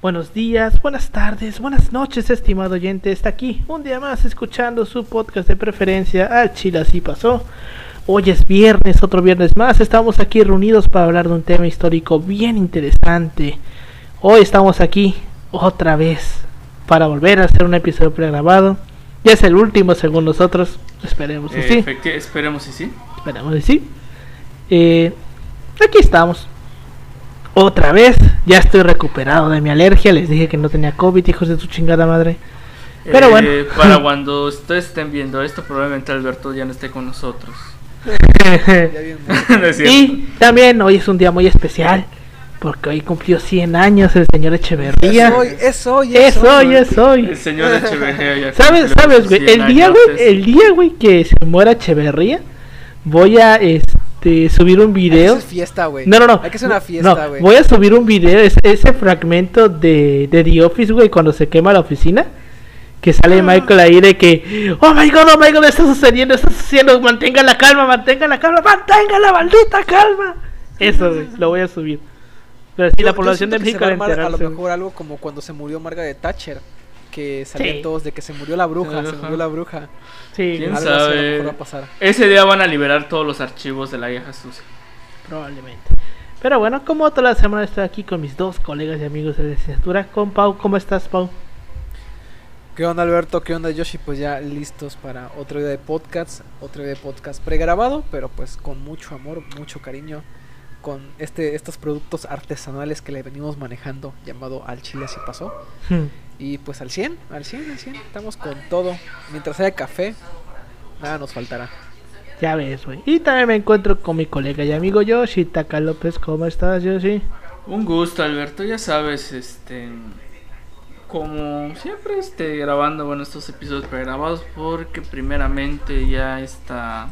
Buenos días, buenas tardes, buenas noches, estimado oyente. Está aquí un día más escuchando su podcast de preferencia. Al Chile así pasó. Hoy es viernes, otro viernes más. Estamos aquí reunidos para hablar de un tema histórico bien interesante. Hoy estamos aquí otra vez para volver a hacer un episodio pregrabado. Ya es el último según nosotros. Esperemos y sí. Esperemos y sí. Esperemos y sí. Eh, aquí estamos. Otra vez. Ya estoy recuperado de mi alergia. Les dije que no tenía COVID, hijos de su chingada madre. Pero Eh, bueno. Para cuando ustedes estén viendo esto, probablemente Alberto ya no esté con nosotros. No y también hoy es un día muy especial. Porque hoy cumplió 100 años el señor Echeverría. Es hoy, es hoy, Es hoy, es El señor Echeverría ya ¿Sabes, sabes, güey? 100 El día, güey, el día, güey, que se muera Echeverría, voy a este subir un Hay que video. hacer fiesta, güey. No, no, no. Hay que hacer una fiesta, güey. voy a subir un video, es- ese fragmento de, de The Office, güey, cuando se quema la oficina. Que Ah. sale Michael ahí de que, oh my god, oh my god, está sucediendo, está sucediendo, mantenga la calma, mantenga la calma, mantenga la maldita calma. Eso, güey, lo voy a subir. Pero sí, Yo- la población de que se México va a a armar a lo mejor algo como cuando se murió Margaret Thatcher. Que salían Sí. todos de que se murió la bruja, se murió la bruja. Sí, ¿Quién Algo así a lo sabe? mejor va a pasar. Ese día van a liberar todos los archivos de la vieja sucia. probablemente. Pero bueno, como toda la semana estoy aquí con mis dos colegas y amigos de la licenciatura, con Pau. ¿Cómo estás, Pau? ¿Qué onda, Alberto? ¿Qué onda, Yoshi? Pues ya listos para otro día de podcast. Otro día de podcast pregrabado, pero pues con mucho amor, mucho cariño. Con este, estos productos artesanales que le venimos manejando, llamado Al Chile Así Pasó. Hmm. Y pues al 100, al 100, al 100. Estamos con todo. Mientras haya café, nada nos faltará. Ya ves, güey. Y también me encuentro con mi colega y amigo Yoshi Taka López. ¿Cómo estás, Yoshi? Un gusto, Alberto. Ya sabes, este. Como siempre, este, grabando bueno, estos episodios pregrabados, porque primeramente ya esta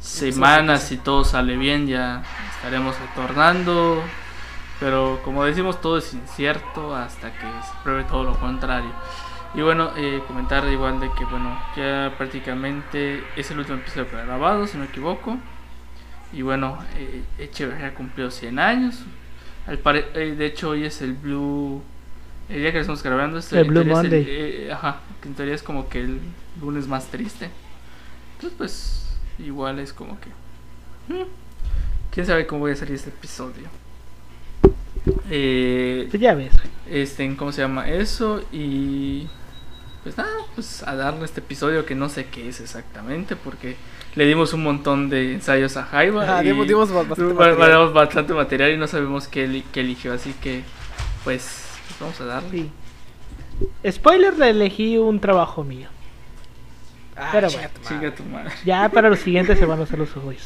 semana, si todo sale bien, ya estaremos retornando. Pero como decimos, todo es incierto hasta que se pruebe todo lo contrario. Y bueno, eh, comentar igual de que, bueno, ya prácticamente es el último episodio pregrabado, si no me equivoco. Y bueno, eh, Echeverría cumplió 100 años. Al pare- eh, de hecho, hoy es el Blue. El día que estamos grabando, este, El Blue es Monday. eh, ajá, que en teoría es como que el lunes más triste. Entonces, pues, igual es como que. hmm, Quién sabe cómo voy a salir este episodio. Eh, Pues ya ves, este, ¿cómo se llama eso? Y pues nada, pues a darle este episodio que no sé qué es exactamente porque le dimos un montón de ensayos a Jaiba y dimos- dimos ba- bastante ba- material. dimos bastante material y no sabemos qué, eli- qué eligió, así que pues, pues vamos a darle. Sí. Spoiler, le elegí un trabajo mío. Ah, Pero bueno, tu madre. Ya para los siguientes se van a hacer los ojos.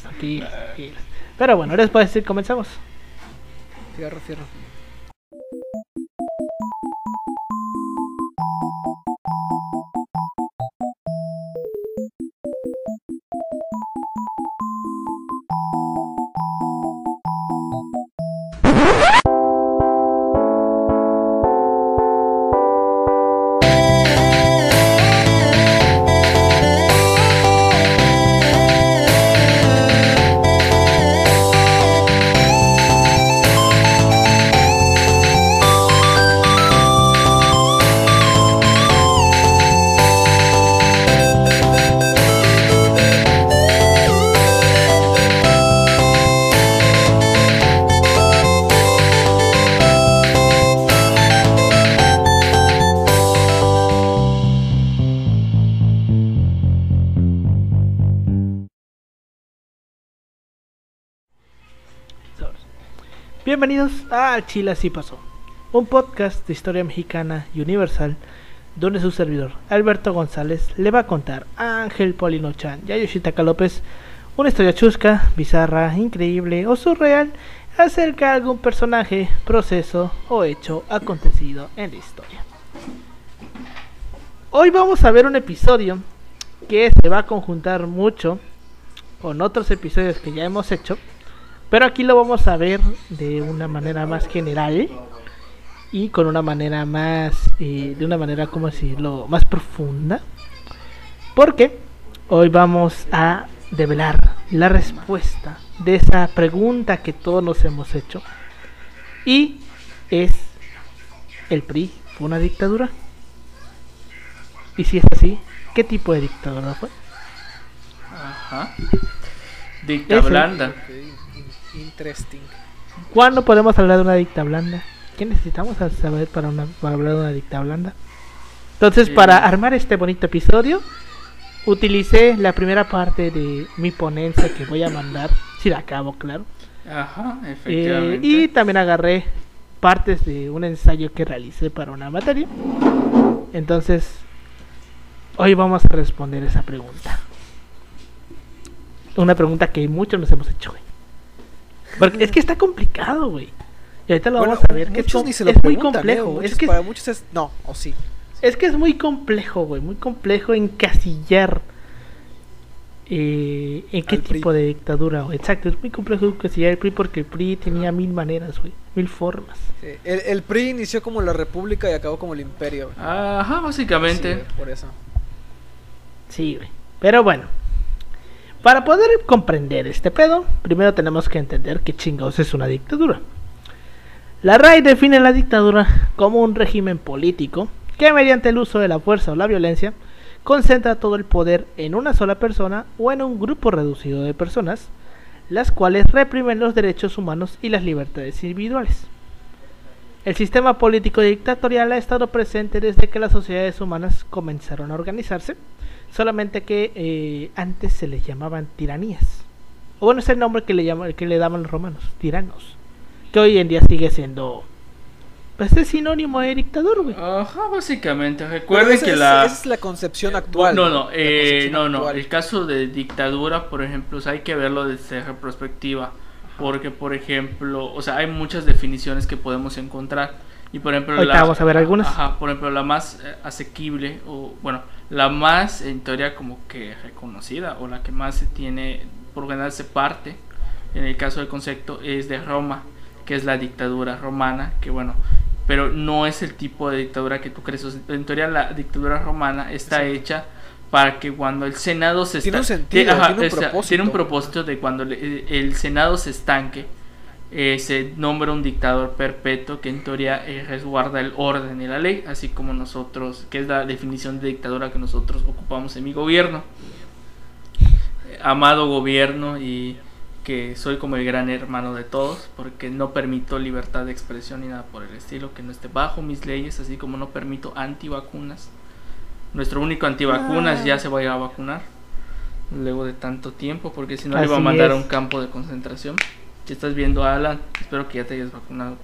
Pero bueno, ahora después decir, comenzamos. Fierro, fierro. Bienvenidos a Chile Así Pasó, un podcast de historia mexicana y universal, donde su servidor, Alberto González, le va a contar a Ángel Polino Chan y a Yoshitaka López una historia chusca, bizarra, increíble o surreal acerca de algún personaje, proceso o hecho acontecido en la historia. Hoy vamos a ver un episodio que se va a conjuntar mucho con otros episodios que ya hemos hecho, pero aquí lo vamos a ver de una manera más general y con una manera más, eh, de una manera, ¿cómo decirlo?, más profunda. Porque hoy vamos a develar la respuesta de esa pregunta que todos nos hemos hecho. Y es ¿El PRI fue una dictadura? Y si es así, ¿qué tipo de dictadura fue? Ajá. Dicta Ese. blanda. Interesting. ¿Cuándo podemos hablar de una dicta blanda? ¿Qué necesitamos saber para, una, para hablar de una dicta blanda? Entonces, para armar este bonito episodio, utilicé la primera parte de mi ponencia que voy a mandar, si la acabo, claro. Ajá, Eh, efectivamente. y también agarré partes de un ensayo que realicé para una materia. Entonces, hoy vamos a responder esa pregunta. Una pregunta que muchos nos hemos hecho, güey. Porque es que está complicado, güey. Y ahorita lo Bueno, vamos a ver, que es, ni se lo es muy ¿eh? complejo. Muchos Es que, para muchos es no, o sí. es que es muy complejo, güey. Muy complejo encasillar eh, en qué Al PRI. tipo de dictadura. güey. Exacto, es muy complejo encasillar el PRI porque el PRI tenía mil maneras, güey. Mil formas. Sí, El, el PRI inició como la república y acabó como el imperio. güey. Ajá, Sí, básicamente. por eso. Sí, güey. Pero bueno. Para poder comprender este pedo, primero tenemos que entender qué chingados es una dictadura. La RAI define la dictadura como un régimen político que mediante el uso de la fuerza o la violencia concentra todo el poder en una sola persona o en un grupo reducido de personas, las cuales reprimen los derechos humanos y las libertades individuales. El sistema político dictatorial ha estado presente desde que las sociedades humanas comenzaron a organizarse, solamente que eh, antes se les llamaban tiranías. O bueno, es el nombre que le, llaman, que le daban los romanos, tiranos. Que hoy en día sigue siendo... Pues es sinónimo de dictador, güey. Ajá, básicamente. Recuerden esa que es- la. esa es la concepción actual. No, no, La eh, no, no. actual. El caso de dictadura, por ejemplo, o sea, hay que verlo desde retrospectiva. Porque, por ejemplo, o sea, hay muchas definiciones que podemos encontrar. Y, por ejemplo, Ahorita vamos a ver algunas. Ajá, por ejemplo, la más eh, asequible, o bueno, la más en teoría como que reconocida, o la que más se tiene, por lo general se parte, en el caso del concepto, es de Roma, que es la dictadura romana, que bueno, pero no es el tipo de dictadura que tú crees. O sea, en teoría, la dictadura romana está hecha para que cuando el Senado se Tiene un esta- sentido, Ajá, tiene un o sea, propósito. tiene un propósito de cuando el Senado se estanque, eh, se nombra un dictador perpetuo que en teoría eh, resguarda el orden y la ley, así como nosotros, que es la definición de dictadura que nosotros ocupamos en mi gobierno. Eh, amado gobierno y que soy como el gran hermano de todos, porque no permito libertad de expresión ni nada por el estilo, que no esté bajo mis leyes, así como no permito antivacunas. Nuestro único antivacunas ya se va a ir a vacunar luego de tanto tiempo, porque si no le iba a mandar a un campo de concentración. Si estás viendo a Alan, espero que ya te hayas vacunado.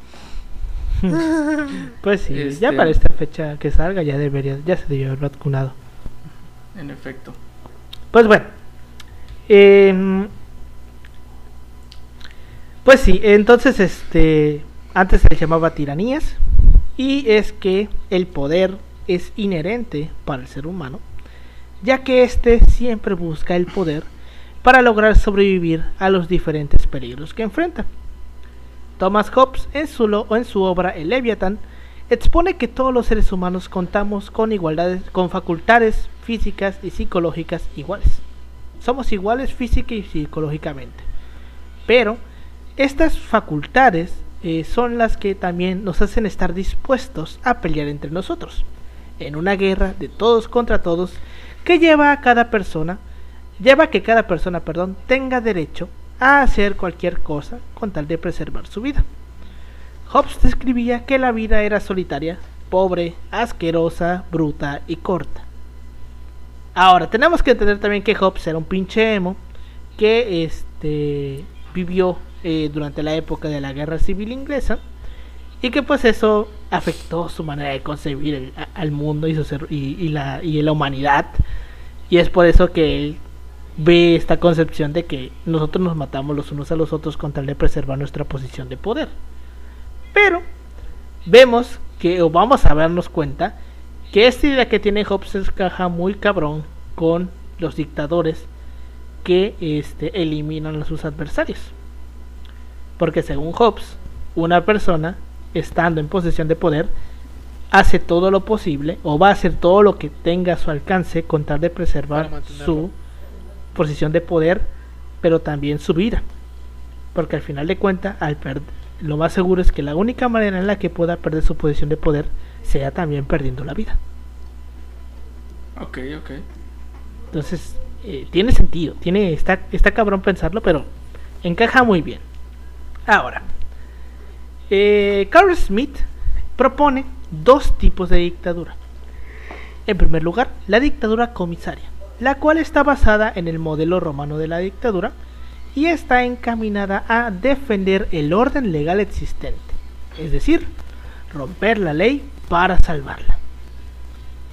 Pues sí, Este- ya para esta fecha que salga ya debería, ya se debió haber vacunado. En efecto. Pues bueno. em, pues sí, entonces este antes se les llamaba tiranías y es que el poder es inherente para el ser humano, ya que éste siempre busca el poder para lograr sobrevivir a los diferentes peligros que enfrenta. Thomas Hobbes en su, en su obra El Leviatán expone que todos los seres humanos contamos con igualdades, con facultades físicas y psicológicas iguales. Somos iguales física y psicológicamente. Pero estas facultades eh, son las que también nos hacen estar dispuestos a pelear entre nosotros. En una guerra de todos contra todos que lleva a cada persona, lleva a que cada persona, perdón, tenga derecho a hacer cualquier cosa con tal de preservar su vida. Hobbes describía que la vida era solitaria, pobre, asquerosa, bruta y corta. Ahora, tenemos que entender también que Hobbes era un pinche emo que este vivió eh, durante la época de la guerra civil inglesa y que pues eso afectó su manera de concebir el- al mundo y, su y la, y la humanidad y es por eso que él ve esta concepción de que nosotros nos matamos los unos a los otros con tal de preservar nuestra posición de poder pero vemos que o vamos a darnos cuenta que esta idea que tiene Hobbes encaja muy cabrón con los dictadores que este, eliminan a sus adversarios. Porque según Hobbes, una persona, estando en posesión de poder, hace todo lo posible o va a hacer todo lo que tenga a su alcance con tal de preservar su posición de poder, pero también su vida. Porque al final de cuentas, al lo más seguro es que la única manera en la que pueda perder su posición de poder sea también perdiendo la vida. Ok, ok. Entonces, eh, tiene sentido, tiene, está, está cabrón pensarlo, pero encaja muy bien. Ahora, eh, Carl Smith propone dos tipos de dictadura. En primer lugar, la dictadura comisaria, la cual está basada en el modelo romano de la dictadura y está encaminada a defender el orden legal existente, es decir, romper la ley para salvarla.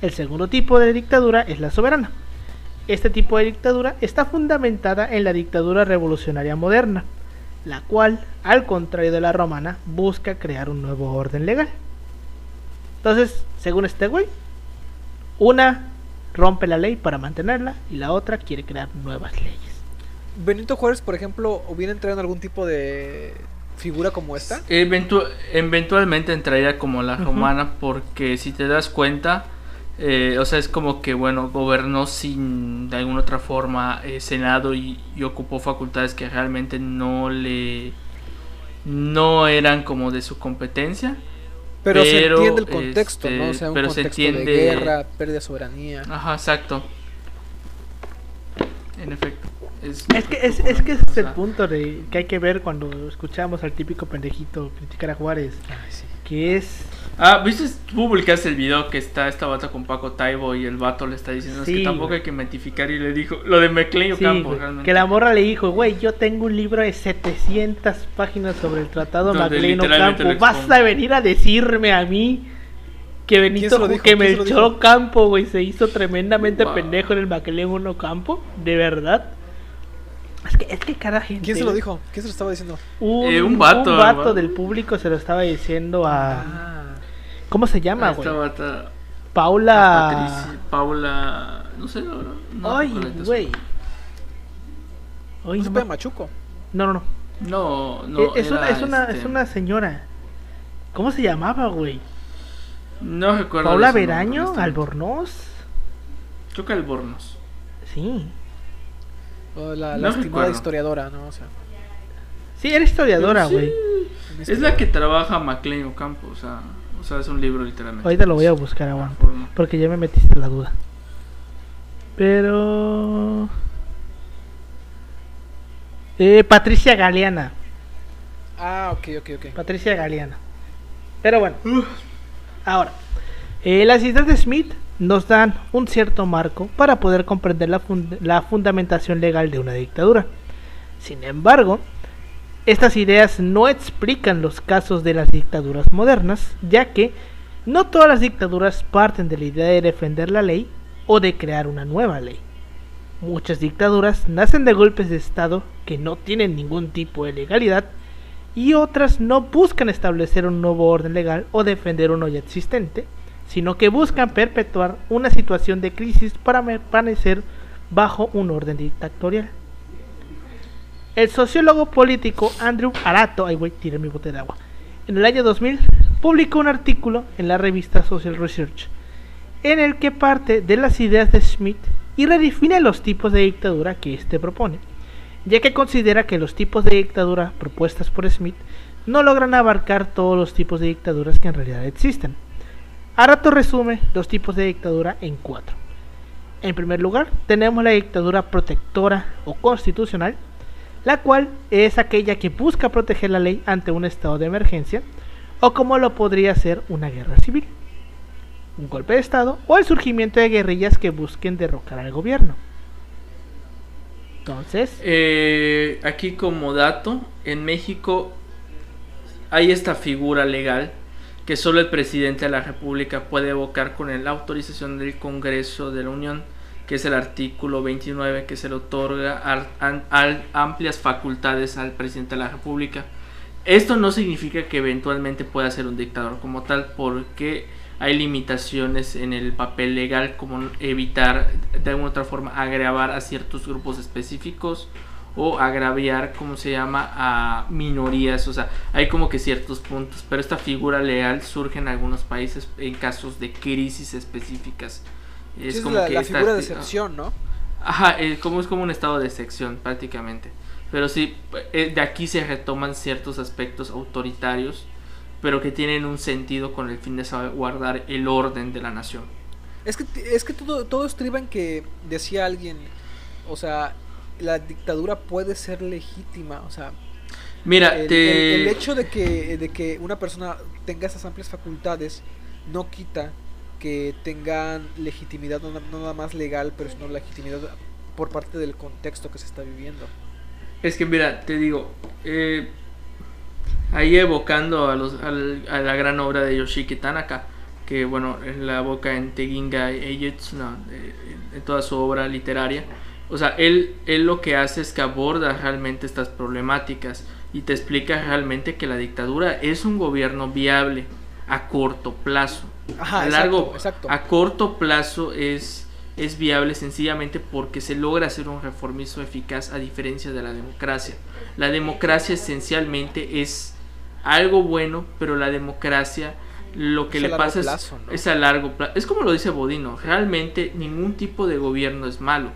El segundo tipo de dictadura es la soberana. Este tipo de dictadura está fundamentada en la dictadura revolucionaria moderna, la cual, al contrario de la romana, busca crear un nuevo orden legal. Entonces, según este güey, una rompe la ley para mantenerla y la otra quiere crear nuevas leyes. Benito Juárez, por ejemplo, ¿hubiera entrado en algún tipo de figura como esta? Eventu- eventualmente entraría como la romana porque si te das cuenta, eh, o sea, es como que, bueno, gobernó sin de alguna otra forma eh, Senado y, y ocupó facultades que realmente no le... no eran como de su competencia. Pero, se entiende el contexto, ¿no? O este, sea, un pero se contexto entiende- de guerra, pérdida de soberanía. Ajá, exacto. En efecto. Es, Es que, es, es que ese es el punto de, que hay que ver cuando escuchamos al típico pendejito criticar a Juárez, Ay, sí. que es... Ah, ¿viste? Tú publicaste el video que está esta bata con Paco Taibo y el vato le está diciendo es que tampoco güey. hay que metificar y le dijo lo de McLean Sí, güey, realmente. que la morra le dijo, güey, yo tengo un libro de 700 páginas sobre el tratado Ocampo. lo Vas a venir a decirme a mí que Benito, que ¿Quién se lo Melchor dijo? Ocampo, güey, se hizo tremendamente Wow. pendejo en el MacLean Ocampo, de verdad. Es que, es que cada gente... ¿Quién se lo dijo? ¿Quién se lo estaba diciendo? Un, Eh, un vato, un vato del público se lo estaba diciendo a... Ah. ¿Cómo se llama, Esta güey? bata Paula... Patricia, Paula, no sé, no, no Ay, güey. Ay, ¿No me- Machuco? no, no, no. No, no, Eh, es, una, es, una, este, es una señora. ¿Cómo se llamaba, güey? No recuerdo. ¿Paula Veraño? ¿Albornoz? Creo que Albornoz. Sí. O la, la No estimada recuerdo. historiadora, ¿no? O sea, Sí, era historiadora, sí, güey. Es la que trabaja MacLean Ocampo, o sea, sea, es un libro literalmente. Ahorita lo voy a buscar. Forma. Porque ya me metiste la duda. Pero... Eh, Patricia Galeana. Ah, ok, ok, ok. Patricia Galeana. Pero bueno. Ahora, eh, las ideas de Smith nos dan un cierto marco para poder comprender la, fund- la fundamentación legal de una dictadura. Sin embargo, estas ideas no explican los casos de las dictaduras modernas, ya que no todas las dictaduras parten de la idea de defender la ley o de crear una nueva ley. Muchas dictaduras nacen de golpes de Estado que no tienen ningún tipo de legalidad y otras no buscan establecer un nuevo orden legal o defender uno ya existente, sino que buscan perpetuar una situación de crisis para permanecer bajo un orden dictatorial. El sociólogo político Andrew Arato, ay güey, tiré mi bote de agua, en el año 2000 publicó un artículo en la revista Social Research en el que parte de las ideas de Smith y redefine los tipos de dictadura que éste propone, ya que considera que los tipos de dictadura propuestas por Smith no logran abarcar todos los tipos de dictaduras que en realidad existen. Arato resume los tipos de dictadura en cuatro. En primer lugar, tenemos la dictadura protectora o constitucional, la cual es aquella que busca proteger la ley ante un estado de emergencia o como lo podría ser una guerra civil, un golpe de estado o el surgimiento de guerrillas que busquen derrocar al gobierno. Entonces, Eh, aquí como dato, en México hay esta figura legal que solo el presidente de la República puede evocar con la autorización del Congreso de la Unión, que es el artículo 29 que se le otorga al- al- amplias facultades al presidente de la República. Esto no significa que eventualmente pueda ser un dictador como tal, porque hay limitaciones en el papel legal, como evitar de alguna otra forma agravar a ciertos grupos específicos o agraviar, como se llama, a minorías. O sea, hay como que ciertos puntos, pero esta figura legal surge en algunos países en casos de crisis específicas. Sí, Es, la, la esta- figura de excepción, ¿no? Ajá, eh, como es como un estado de excepción prácticamente. Pero sí, eh, de aquí se retoman ciertos aspectos autoritarios, pero que tienen un sentido con el fin de salvaguardar el orden de la nación. Es que, es que todo, todo estriba en que decía alguien, o sea, la dictadura puede ser legítima, o sea, Mira, el, te... el- el hecho de que, de que una persona tenga esas amplias facultades no quita que tengan legitimidad no, nada más legal, pero sino legitimidad por parte del contexto que se está viviendo. Es que mira, te digo, eh, ahí evocando a, los, al- a la gran obra de Yoshiki Tanaka, que bueno, en la boca en Teginga Eigetsu, no, eh, en toda su obra literaria, o sea, él, él lo que hace es que aborda realmente estas problemáticas y te explica realmente que la dictadura es un gobierno viable a corto plazo. Ajá, a largo, exacto. a corto plazo es, es viable sencillamente porque se logra hacer un reformismo eficaz a diferencia de la democracia. La democracia esencialmente es algo bueno, pero la democracia lo que Es le pasa es- es, a largo plazo. Es como lo dice Bodino, realmente ningún tipo de gobierno es malo.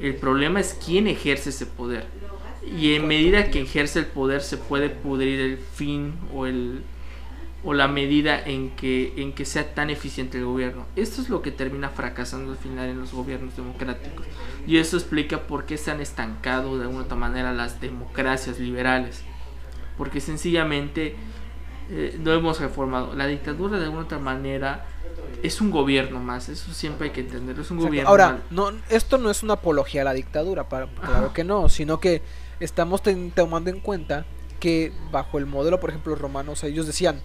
El problema es quién ejerce ese poder. Y en ¿Cuánto medida que ejerce el poder se puede pudrir el fin o el o la medida en que en que sea tan eficiente el gobierno. Esto es lo que termina fracasando al final en los gobiernos democráticos. Y eso explica por qué se han estancado de alguna otra manera las democracias liberales. Porque sencillamente eh, no hemos reformado. La dictadura de alguna otra manera es un gobierno más. Eso siempre hay que entenderlo. Es un Exacto. gobierno. Ahora, mal. no, esto no es una apología a la dictadura, para, claro que no, sino que estamos tomando en cuenta que bajo el modelo, por ejemplo, romano, o sea, ellos decían,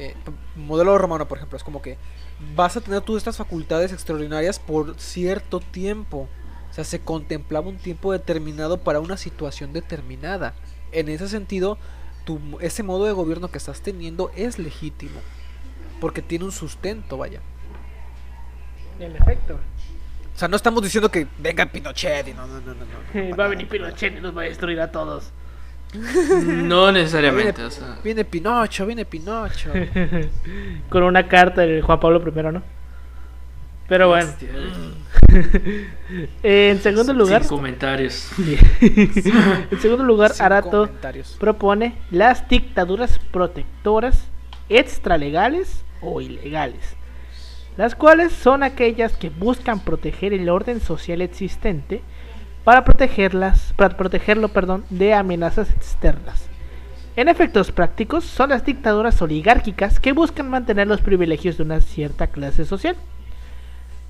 eh, modelo romano, por ejemplo, es como que vas a tener tú estas facultades extraordinarias por cierto tiempo. O sea, se contemplaba un tiempo determinado para una situación determinada. En ese sentido, tu, ese modo de gobierno que estás teniendo es legítimo. Porque tiene un sustento, vaya. En efecto. O sea, no estamos diciendo que venga Pinochet y no, no, no, no. no. Va a venir Pinochet y nos va a destruir a todos. No necesariamente. Viene, o sea, viene Pinocho, viene Pinocho. Con una carta del Juan Pablo I, ¿no? Pero bueno. Eh, en segundo lugar, Sin comentarios. en segundo lugar, Sin Arato propone las dictaduras protectoras extralegales o ilegales, las cuales son aquellas que buscan proteger el orden social existente para protegerlas, para protegerlo, perdón, de amenazas externas. En efectos prácticos, son las dictaduras oligárquicas que buscan mantener los privilegios de una cierta clase social.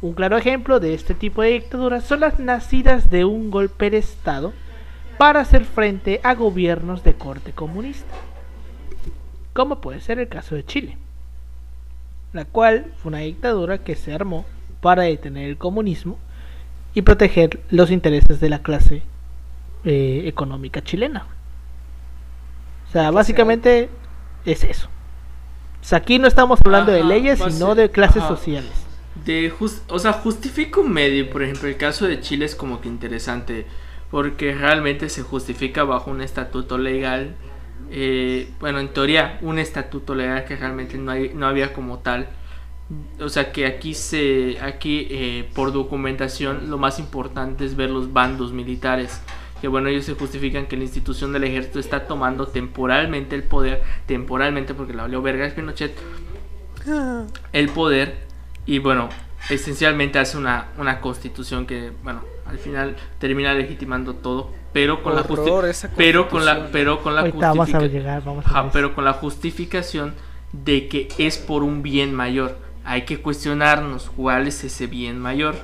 Un claro ejemplo de este tipo de dictaduras son las nacidas de un golpe de Estado para hacer frente a gobiernos de corte comunista, como puede ser el caso de Chile, la cual fue una dictadura que se armó para detener el comunismo y proteger los intereses de la clase eh, económica chilena. O sea, básicamente es eso. O sea, aquí no estamos hablando de leyes, sino de clases ajá. sociales. De jus- o sea, justifica un medio, por ejemplo, el caso de Chile es como que interesante, porque realmente se justifica bajo un estatuto legal, eh, bueno, en teoría, un estatuto legal que realmente no, hay, no había como tal. O sea que aquí se, aquí eh, por documentación lo más importante es ver los bandos militares. Que bueno, ellos se justifican que la institución del ejército está tomando temporalmente el poder, temporalmente porque la valió verga es Pinochet, el poder y bueno, esencialmente hace una, una constitución que, bueno, al final termina legitimando todo, pero con la Horror esa pero con la constitución. pero con la Ahorita vamos a justifica- llegar, vamos a Ajá, ver. pero con la justificación de que es por un bien mayor. Hay que cuestionarnos cuál es ese bien mayor.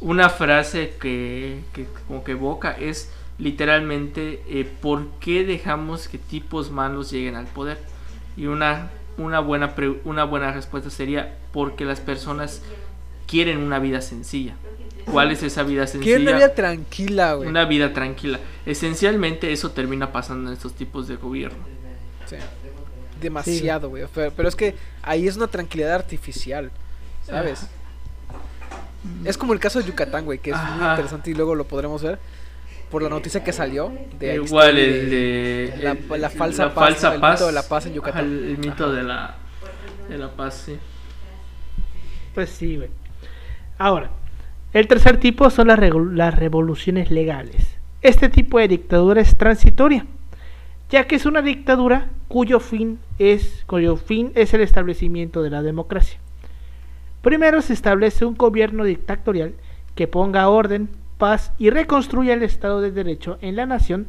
Una frase que, que como que evoca es literalmente eh, ¿por qué dejamos que tipos malos lleguen al poder? Y una, una, buena, pre- una buena respuesta sería porque las personas quieren una vida sencilla. ¿Cuál es esa vida sencilla? Quiero una vida tranquila, güey. Una vida tranquila. Esencialmente eso termina pasando en estos tipos de gobierno. Sí. Demasiado, güey. Pero, pero es que ahí es una tranquilidad artificial, ¿sabes? Es como el caso de Yucatán, güey, que es muy interesante y luego lo podremos ver por la noticia que salió de ahí Igual el de la, el- la falsa la paz, falsa ¿no? el paz. mito de la paz en Yucatán. Ajá, el, el mito Ajá. de la de la paz, sí. Pues sí, güey. Ahora, el tercer tipo son las revoluciones legales, este tipo de dictadura es transitoria, ya que es una dictadura cuyo fin es, cuyo fin es el establecimiento de la democracia. Primero se establece un gobierno dictatorial que ponga orden, paz y reconstruya el Estado de Derecho en la nación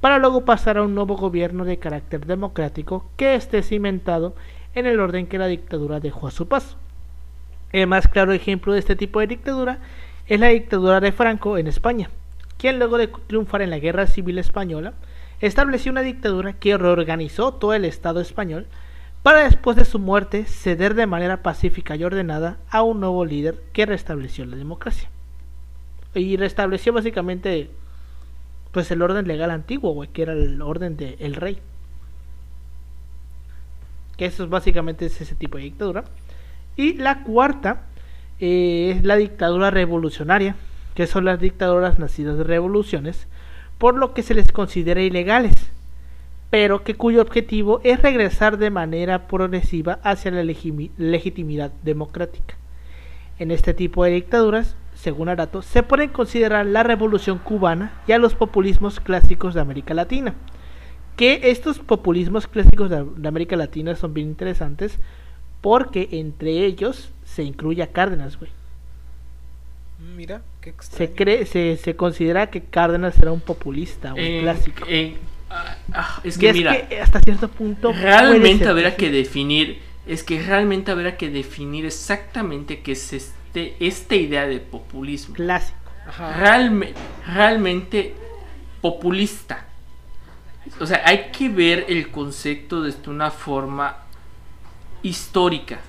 para luego pasar a un nuevo gobierno de carácter democrático que esté cimentado en el orden que la dictadura dejó a su paso. El más claro ejemplo de este tipo de dictadura es la dictadura de Franco en España, quien luego de triunfar en la Guerra Civil Española, estableció una dictadura que reorganizó todo el Estado español para después de su muerte ceder de manera pacífica y ordenada a un nuevo líder que restableció la democracia. Y restableció básicamente pues el orden legal antiguo, que era el orden del rey. Que eso es básicamente es ese tipo de dictadura. Y la cuarta eh, es la dictadura revolucionaria, que son las dictaduras nacidas de revoluciones, por lo que se les considera ilegales, pero que cuyo objetivo es regresar de manera progresiva hacia la legitimidad democrática. En este tipo de dictaduras, según Arato, se pueden considerar la revolución cubana y a los populismos clásicos de América Latina. Que estos populismos clásicos de, América Latina son bien interesantes porque entre ellos se incluye a Cárdenas, güey. Mira, qué se cree, se, se considera que Cárdenas era un populista, un clásico. Ah, ah, es que mira, hasta cierto punto realmente habrá que definir, es que realmente habrá que definir exactamente qué es este, esta idea de populismo. Clásico. realmente populista. O sea, hay que ver el concepto desde una forma histórica.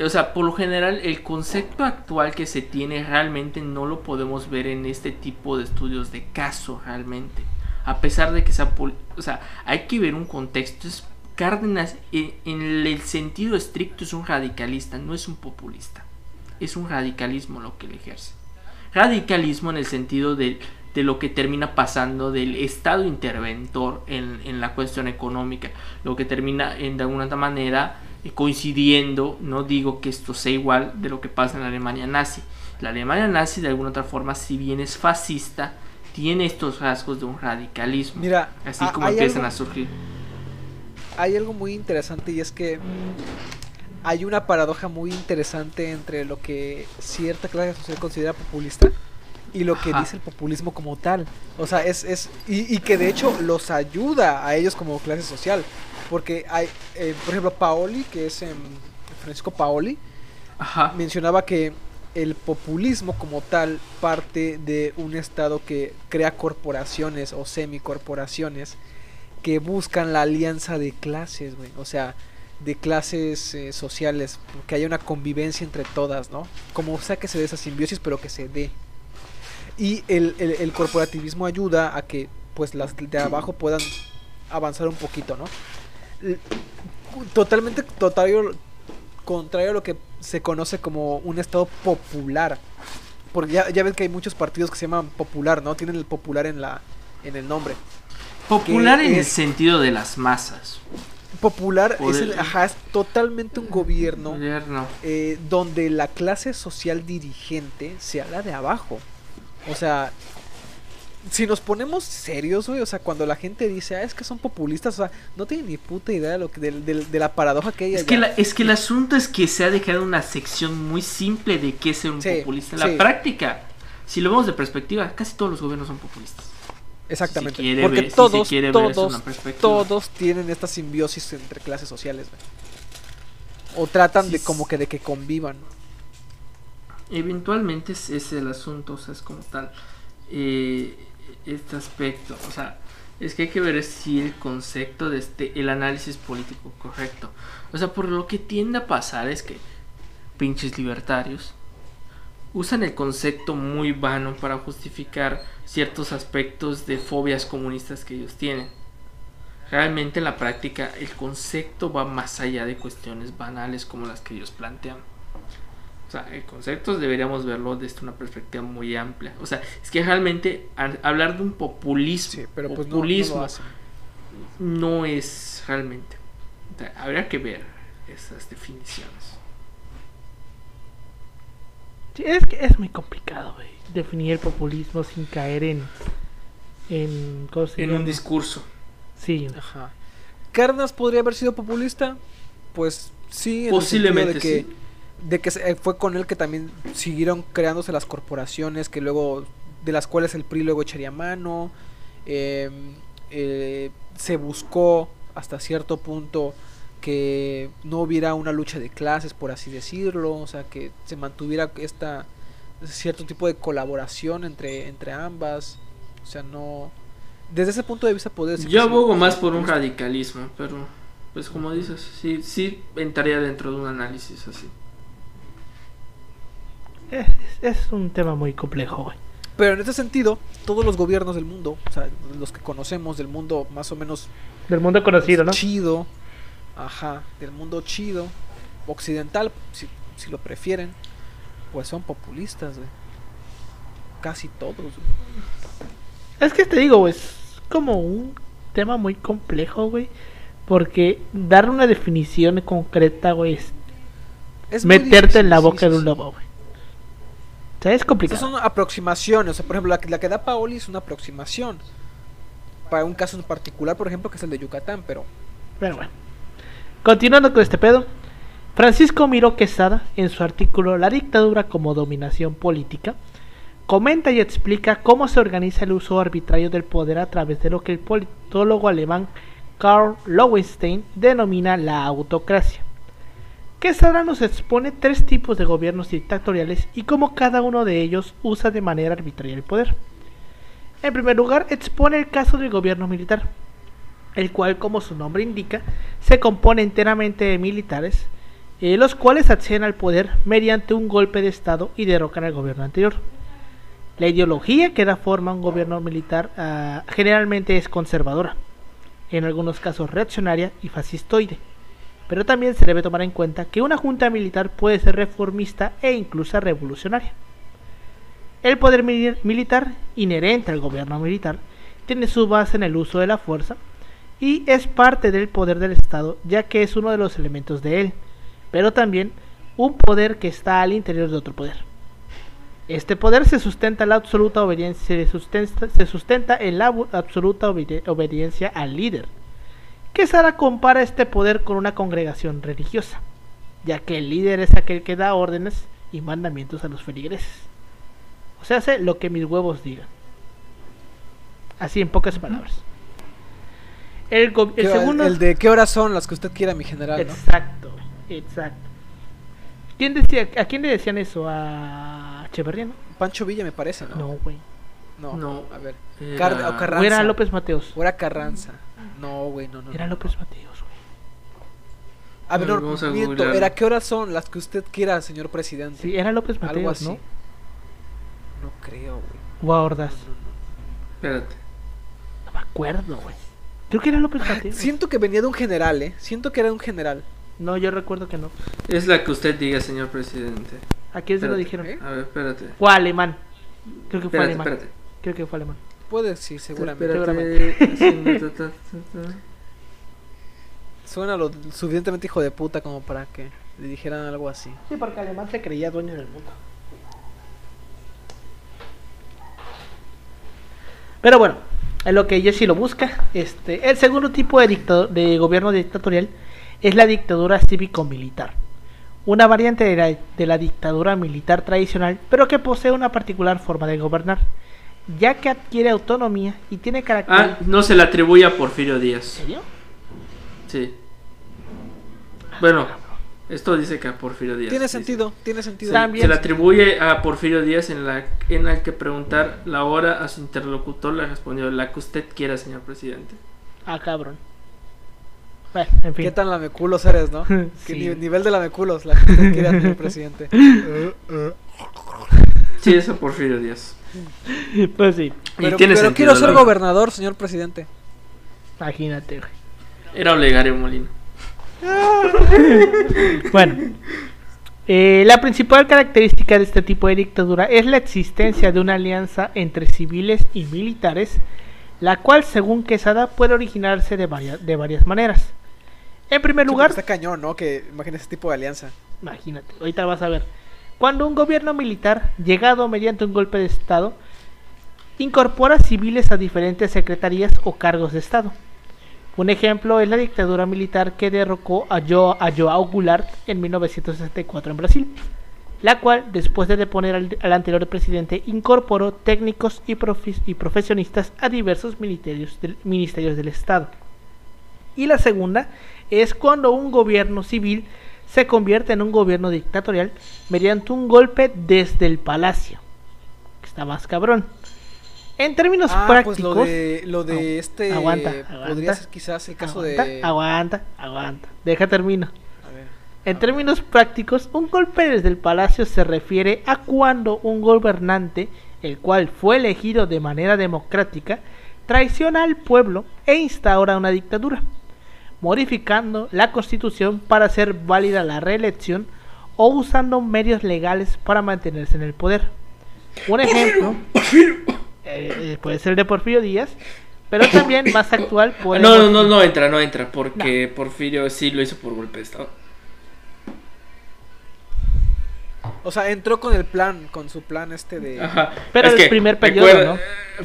O sea, por lo general el concepto actual que se tiene realmente no lo podemos ver en este tipo de estudios de caso realmente. A pesar de que sea... O sea, hay que ver un contexto. Es, Cárdenas en, el sentido estricto es un radicalista, no es un populista. Es un radicalismo lo que él ejerce. Radicalismo en el sentido de, de lo que termina pasando del Estado interventor en, en la cuestión económica. Lo que termina en, de alguna manera coincidiendo, no digo que esto sea igual de lo que pasa en la Alemania nazi. La Alemania nazi de alguna otra forma, si bien es fascista, tiene estos rasgos de un radicalismo. Mira, así como empiezan a surgir. Hay algo muy interesante y es que hay una paradoja muy interesante entre lo que cierta clase social considera populista y lo que dice el populismo como tal. O sea, es, es y, y, que de hecho los ayuda a ellos como clase social. Porque hay, eh, por ejemplo, Paoli, que es em, Francisco Paoli, mencionaba que el populismo como tal parte de un estado que crea corporaciones o semicorporaciones que buscan la alianza de clases, güey. O sea, de clases eh, sociales, que haya una convivencia entre todas, ¿no? Como sea que se dé esa simbiosis, pero que se dé. Y el, el, el corporativismo ayuda a que pues las de abajo puedan avanzar un poquito, ¿no? Totalmente total, contrario a lo que se conoce como un estado popular. Porque ya, ya ves que hay muchos partidos que se llaman popular, ¿no? Tienen el popular en la en el nombre. Popular en el sentido de las masas. Popular es, es totalmente un gobierno, eh, donde la clase social dirigente se habla de abajo. O sea, si nos ponemos serios, güey, o sea, cuando la gente dice, ah, es que son populistas, o sea, no tienen ni puta idea de, lo que, de, la paradoja que hay es Que es que el asunto es que se ha dejado una sección muy simple de qué es ser un populista. En la práctica, si lo vemos de perspectiva, casi todos los gobiernos son populistas. Exactamente. Porque todos, todos, todos tienen esta simbiosis entre clases sociales, güey. O tratan de como que de que convivan. Eventualmente es, es el asunto, o sea, es como tal. Eh, este aspecto. O sea, es que hay que ver si el concepto de este, el análisis político correcto. O sea, por lo que tiende a pasar es que pinches libertarios usan el concepto muy vano para justificar ciertos aspectos de fobias comunistas que ellos tienen. Realmente en la práctica el concepto va más allá de cuestiones banales como las que ellos plantean. O sea, el concepto deberíamos verlo desde una perspectiva muy amplia. O sea, es que realmente hablar de un populismo, pero pues populismo no, es realmente. habría que ver esas definiciones. Sí, es que es muy complicado, definir el populismo sin caer en en, ¿cómo se En un discurso. Sí, Ajá. ¿Cárdenas podría haber sido populista? Pues sí, en Posiblemente, sentido de que, sí. De que eh, fue con él que también siguieron creándose las corporaciones que luego de las cuales el PRI luego echaría mano. eh, eh, se buscó hasta cierto punto que no hubiera una lucha de clases, por así decirlo, o sea, que se mantuviera esta cierto tipo de colaboración entre, entre ambas, o sea, no... Desde ese punto de vista podría decir Yo abogo más por un radicalismo, pero pues como dices, sí, sí entraría dentro de un análisis así. Es, es un tema muy complejo, güey. Pero en ese sentido, todos los gobiernos del mundo, o sea, los que conocemos del mundo más o menos Del mundo conocido, ¿no? chido, ajá, del mundo chido, occidental, si, si lo prefieren, pues son populistas, güey. Casi todos, güey. Es que te digo, güey, es como un tema muy complejo, güey. Porque dar una definición concreta, güey, es meterte en la boca sí, de un lobo, güey. Sea, es complicado. Estas son aproximaciones, o sea, por ejemplo, la, que- la que da Paoli es una aproximación. Para un caso en particular, por ejemplo, que es el de Yucatán, pero Pero bueno. Continuando con este pedo. Francisco Miró Quesada, en su artículo La dictadura como dominación política, comenta y explica cómo se organiza el uso arbitrario del poder a través de lo que el politólogo alemán Karl Lowenstein denomina la autocracia. Quesada nos expone tres tipos de gobiernos dictatoriales y cómo cada uno de ellos usa de manera arbitraria el poder. En primer lugar, expone el caso del gobierno militar, el cual, como su nombre indica, se compone enteramente de militares, eh, los cuales acceden al poder mediante un golpe de Estado y derrocan al gobierno anterior. La ideología que da forma a un gobierno militar ah, generalmente es conservadora, en algunos casos reaccionaria y fascistoide, pero también se debe tomar en cuenta que una junta militar puede ser reformista e incluso revolucionaria. El poder mili- militar, inherente al gobierno militar, tiene su base en el uso de la fuerza y es parte del poder del Estado, ya que es uno de los elementos de él, pero también un poder que está al interior de otro poder. Este poder se sustenta en la absoluta obediencia, se sustenta, en la absoluta obediencia al líder. Quesada compara este poder con una congregación religiosa, ya que el líder es aquel que da órdenes y mandamientos a los feligreses. O sea, hace lo que mis huevos digan. Así en pocas palabras. El, el ¿qué- segundo... el de qué horas son las que usted quiera, mi general, ¿no? Exacto, exacto. ¿Quién decía, ¿A quién le decían eso? ¿A Echeverría, no? Pancho Villa me parece, ¿no? No, güey. No, No. a ver. Era- Car- o O Carranza. era López Mateos. O era Carranza. No, güey, no, no. Era López. Mateos, güey. A ver, no, vamos a miento. ¿era qué horas son las que usted quiera, señor presidente? Sí, era López Algo Mateos, así. ¿no? No creo, güey. O a Ordaz. No, no, no. Espérate. No me acuerdo, güey. Creo que era López Ah, Mateos. Siento que venía de un general, ¿eh? Siento que era un general. No, yo recuerdo que no. Es la que usted diga, señor presidente. ¿A quién se lo dijeron? ¿eh? A ver, espérate. Fue alemán. Creo que fue Espérate, alemán. espérate. Creo que fue alemán. Puede, sí, seguramente. Suena lo suficientemente hijo de puta como para que le dijeran algo así. Sí, porque alemán se creía dueño del mundo. Pero bueno, en lo que Yoshi lo busca, este, el segundo tipo de, dictado- de gobierno dictatorial es la dictadura cívico-militar. Una variante de la, de la dictadura militar tradicional, pero que posee una particular forma de gobernar, ya que adquiere autonomía y tiene Ah, características... no se le atribuye a Porfirio ¿En Díaz. serio? Sí. Bueno, esto dice que a Porfirio Díaz. Tiene dice. sentido, tiene sentido. Se, También- se le atribuye a Porfirio Díaz en la en la que preguntar la hora a su interlocutor le respondió la que usted quiera, señor presidente. Ah, cabrón. Bueno, en fin. ¿Qué tan lameculos eres, no? ¿Qué Sí. ni- nivel de lameculos la que usted quiera, señor presidente? Sí, es a Porfirio Díaz. Pues sí, Pero, tiene pero sentido, quiero ser gobernador, señor presidente. imagínate, güey. Era Olegario Molina. Bueno, eh, la principal característica de este tipo de dictadura es la existencia de una alianza entre civiles y militares, la cual, según Quesada, puede originarse de varias, de varias maneras. En primer lugar, Está cañón, ¿no? Que imagínese ese tipo de alianza. imagínate, ahorita vas a ver, cuando un gobierno militar, llegado mediante un golpe de Estado, incorpora civiles a diferentes secretarías o cargos de Estado. Un ejemplo es la dictadura militar que derrocó a, jo a João Goulart en 1964 en Brasil, la cual, después de deponer al, anterior presidente, incorporó técnicos y, y profesionistas a diversos ministerios del, ministerios del Estado. Y la segunda es cuando un gobierno civil se convierte en un gobierno dictatorial mediante un golpe desde el palacio. Está más cabrón. En términos Ah, prácticos. pues lo de, lo de este. aguanta, Podría aguanta, ser quizás el caso aguanta, de. Aguanta, aguanta. Deja termino. A ver. En términos prácticos, un golpe desde el palacio se refiere a cuando un gobernante, el cual fue elegido de manera democrática, traiciona al pueblo e instaura una dictadura, modificando la constitución para hacer válida la reelección o usando medios legales para mantenerse en el poder. Un ejemplo eh, eh, puede ser el de Porfirio Díaz, pero también más actual puede No, no, no, no entra, no entra, porque Porfirio sí lo hizo por golpe de Estado. O sea, entró con el plan, con su plan este de. Ajá. Pero Es el primer periodo, recuerda- ¿no?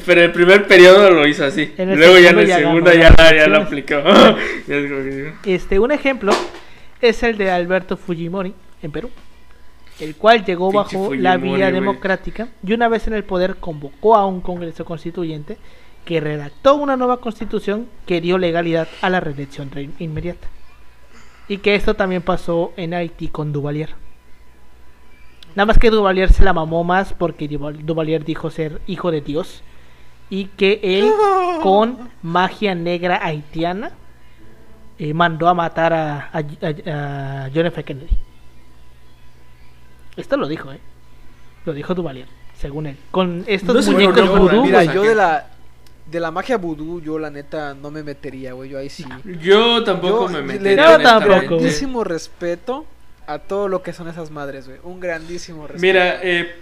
Pero el primer periodo lo hizo así. Luego ya en el ya segundo ganó ya, ya lo aplicó. Este, un ejemplo es el de Alberto Fujimori en Perú, el cual llegó Pinche bajo la vía democrática y una vez en el poder convocó a un Congreso Constituyente que redactó una nueva constitución que dio legalidad a la reelección re- inmediata. Y que esto también pasó en Haití con Duvalier. Nada más que Duvalier se la mamó más porque Duval- Duvalier dijo ser hijo de Dios y que él con magia negra haitiana eh, mandó a matar a, a, a- a John F. Kennedy. Esto lo dijo, ¿eh? Lo dijo Duvalier, según él. Con estos No muñecos pero no, vudú, Mira, yo de la. De la magia vudú, yo la neta no me metería, güey. Yo ahí sí. Yo tampoco Yo me le metería. Yo doy respeto a todo lo que son esas madres, güey. Un grandísimo respeto. Mira, eh,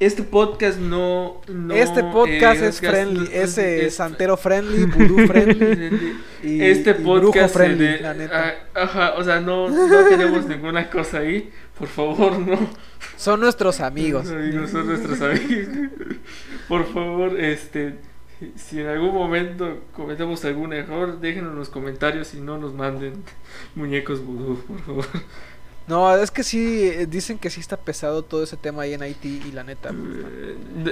este podcast no. no, este podcast eh, es friendly, es eh, es- santero friendly, vudú friendly. y- este y brujo podcast friendly, de- la neta. ah, ajá, o sea, no, no tenemos ninguna cosa ahí. Por favor, no. Son nuestros amigos. No, digo, son nuestros amigos. Por favor, este. Si en algún momento cometemos algún error, déjenos en los comentarios y no nos manden muñecos vudú, por favor. No, es que sí, eh, dicen que sí está pesado todo ese tema ahí en Haití y la neta. pues,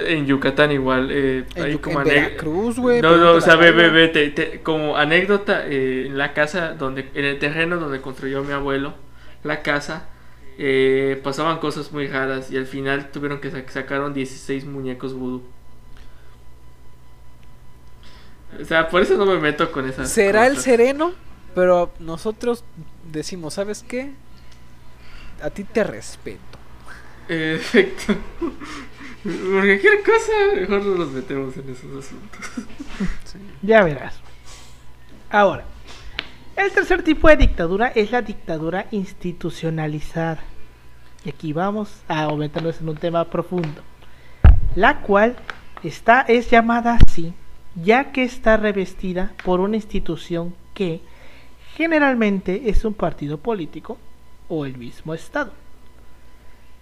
Eh, En Yucatán igual. Eh, En, hay como en Veracruz, güey. No, no, o sea, ve, ve, ve, te- te- como anécdota, eh, en la casa donde, en el terreno donde construyó mi abuelo, la casa, eh, pasaban cosas muy raras y al final tuvieron que sa- sacaron 16 muñecos vudú. O sea, por eso no me meto con esas Será el sereno, pero nosotros decimos, ¿sabes qué? A ti te respeto. Perfecto. Porque cualquier cosa, mejor no nos metemos en esos asuntos. ya verás. Ahora, el tercer tipo de dictadura es la dictadura institucionalizada. Y aquí vamos a aumentarnos en un tema profundo. La cual está, es llamada así, ya que está revestida por una institución que generalmente es un partido político o el mismo Estado.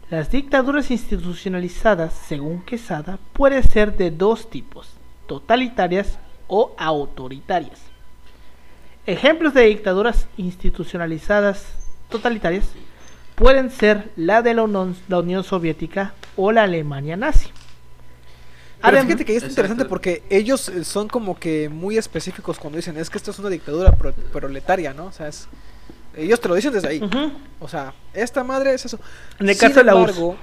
Las dictaduras institucionalizadas, según Quesada, pueden ser de dos tipos, totalitarias o autoritarias. Ejemplos de dictaduras institucionalizadas totalitarias pueden ser la de la Unión, la Unión Soviética o la Alemania nazi. Pero Adem- fíjate que es Exacto. interesante porque ellos eh, son como que muy específicos cuando dicen, es que esto es una dictadura pro- proletaria, ¿no? O sea, es- ellos te lo dicen desde ahí. O sea, esta madre es eso. En el Sin caso de la URSS. embargo,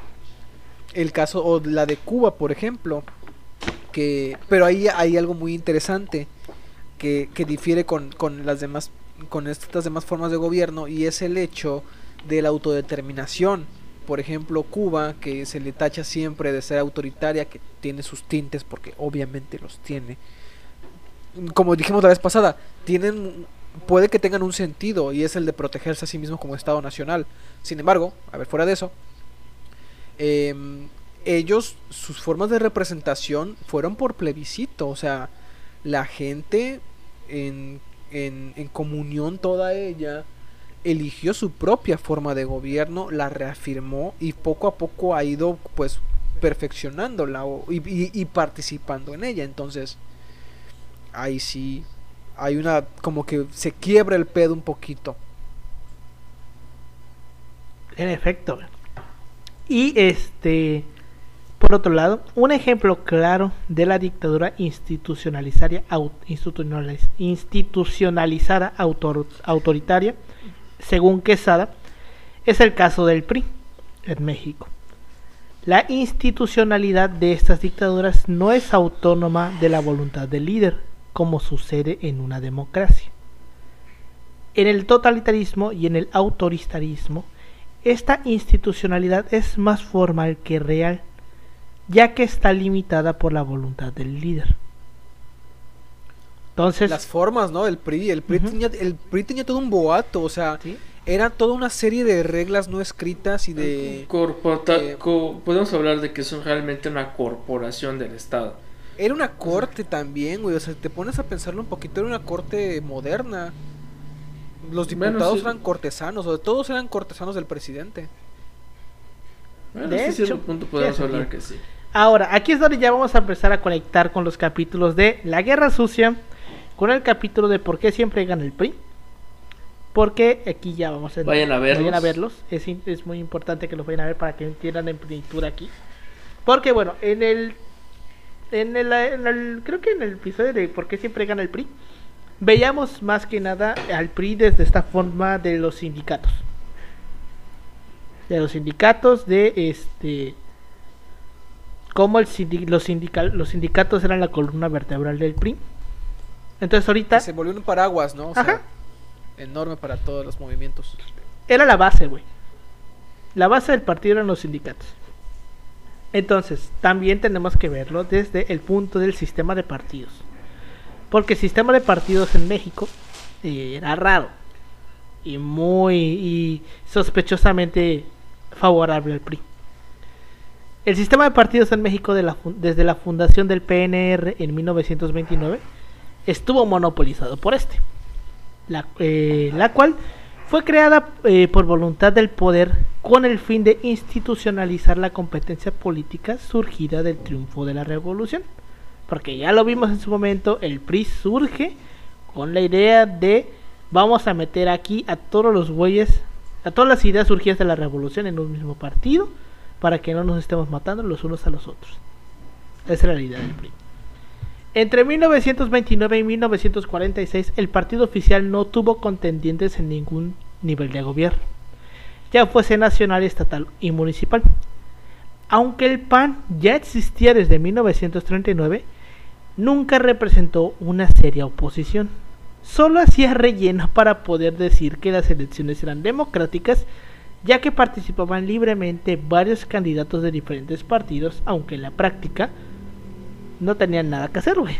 el caso o la de Cuba, por ejemplo, que pero ahí hay algo muy interesante que, que difiere con, con las demás con estas demás formas de gobierno y es el hecho de la autodeterminación. Por ejemplo, Cuba, que se le tacha siempre de ser autoritaria, que tiene sus tintes, porque obviamente los tiene. Como dijimos la vez pasada, tienen puede que tengan un sentido y es el de protegerse a sí mismo como Estado nacional. Sin embargo, a ver, fuera de eso, em, ellos, sus formas de representación fueron por plebiscito, o sea, la gente en, en, en comunión toda ella eligió su propia forma de gobierno, la reafirmó y poco a poco ha ido pues perfeccionándola y- y participando en ella. Entonces, ahí sí hay una como que se quiebra el pedo un poquito. En efecto. Y este, por otro lado, un ejemplo claro de la dictadura institucionalizaria, au- institucionaliz- institucionalizada autor- autoritaria, según Quesada, es el caso del PRI en México. La institucionalidad de estas dictaduras no es autónoma de la voluntad del líder, como sucede en una democracia. En el totalitarismo y en el autoritarismo, esta institucionalidad es más formal que real, ya que está limitada por la voluntad del líder. Entonces, Las formas, ¿no? El PRI, el PRI, tenía, el PRI tenía todo un boato, o sea, ¿sí? era toda una serie de reglas no escritas y de... Corpota- eh, co- podemos hablar de que son realmente una corporación del Estado. Era una corte también, güey, o sea, te pones a pensarlo un poquito, era una corte moderna. Los Bueno, diputados sí. eran cortesanos, o sea, todos eran cortesanos del presidente. Bueno, De hecho, punto podemos hablar que sí. Ahora, aquí es donde ya vamos a empezar a conectar con los capítulos de La Guerra Sucia, con el capítulo de por qué siempre gana el PRI. Porque aquí ya vamos a Vayan a verlos. Vayan a verlos. Es, es muy importante que los vayan a ver para que entiendan en plenitud aquí. Porque bueno, en el, en el, en el- creo que en el episodio de por qué siempre gana el PRI, veíamos más que nada al PRI desde esta forma de los sindicatos. De los sindicatos de este cómo el los, sindical- los sindicatos eran la columna vertebral del PRI. Entonces ahorita se volvió un paraguas, ¿no? O sea, Ajá. enorme para todos los movimientos. era la base, güey. La base del partido eran los sindicatos. Entonces, también tenemos que verlo desde el punto del sistema de partidos. Porque el sistema de partidos en México eh, era raro. Y muy y sospechosamente favorable al PRI. El sistema de partidos en México desde la fundación del PNR en 1929 estuvo monopolizado por este. La, eh, la cual fue creada eh, por voluntad del poder con el fin de institucionalizar la competencia política surgida del triunfo de la revolución. Porque ya lo vimos en su momento, el PRI surge con la idea de vamos a meter aquí a todos los güeyes, a todas las ideas surgidas de la revolución en un mismo partido para que no nos estemos matando los unos a los otros. Esa era la idea del PRI. Entre 1929 y 1946 el partido oficial no tuvo contendientes en ningún nivel de gobierno, ya fuese nacional, estatal y municipal. Aunque el PAN ya existía desde 1939, nunca representó una seria oposición. Solo hacía relleno para poder decir que las elecciones eran democráticas, ya que participaban libremente varios candidatos de diferentes partidos, aunque en la práctica no tenían nada que hacer, güey.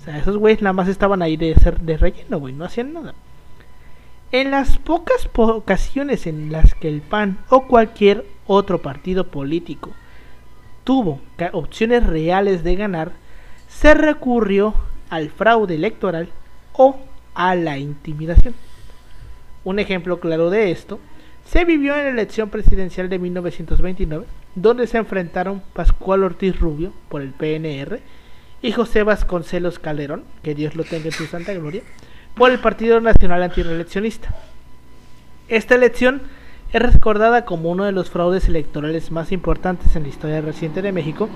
O sea, esos güeyes nada más estaban ahí de ser de relleno, güey, no hacían nada. En las pocas po- ocasiones en las que el PAN o cualquier otro partido político tuvo opciones reales de ganar, se recurrió al fraude electoral o a la intimidación. Un ejemplo claro de esto se vivió en la elección presidencial de 1929, donde se enfrentaron Pascual Ortiz Rubio por el PNR y José Vasconcelos Calderón, que Dios lo tenga en su santa gloria, por el Partido Nacional Antireeleccionista. Esta elección es recordada como uno de los fraudes electorales más importantes en la historia reciente de México,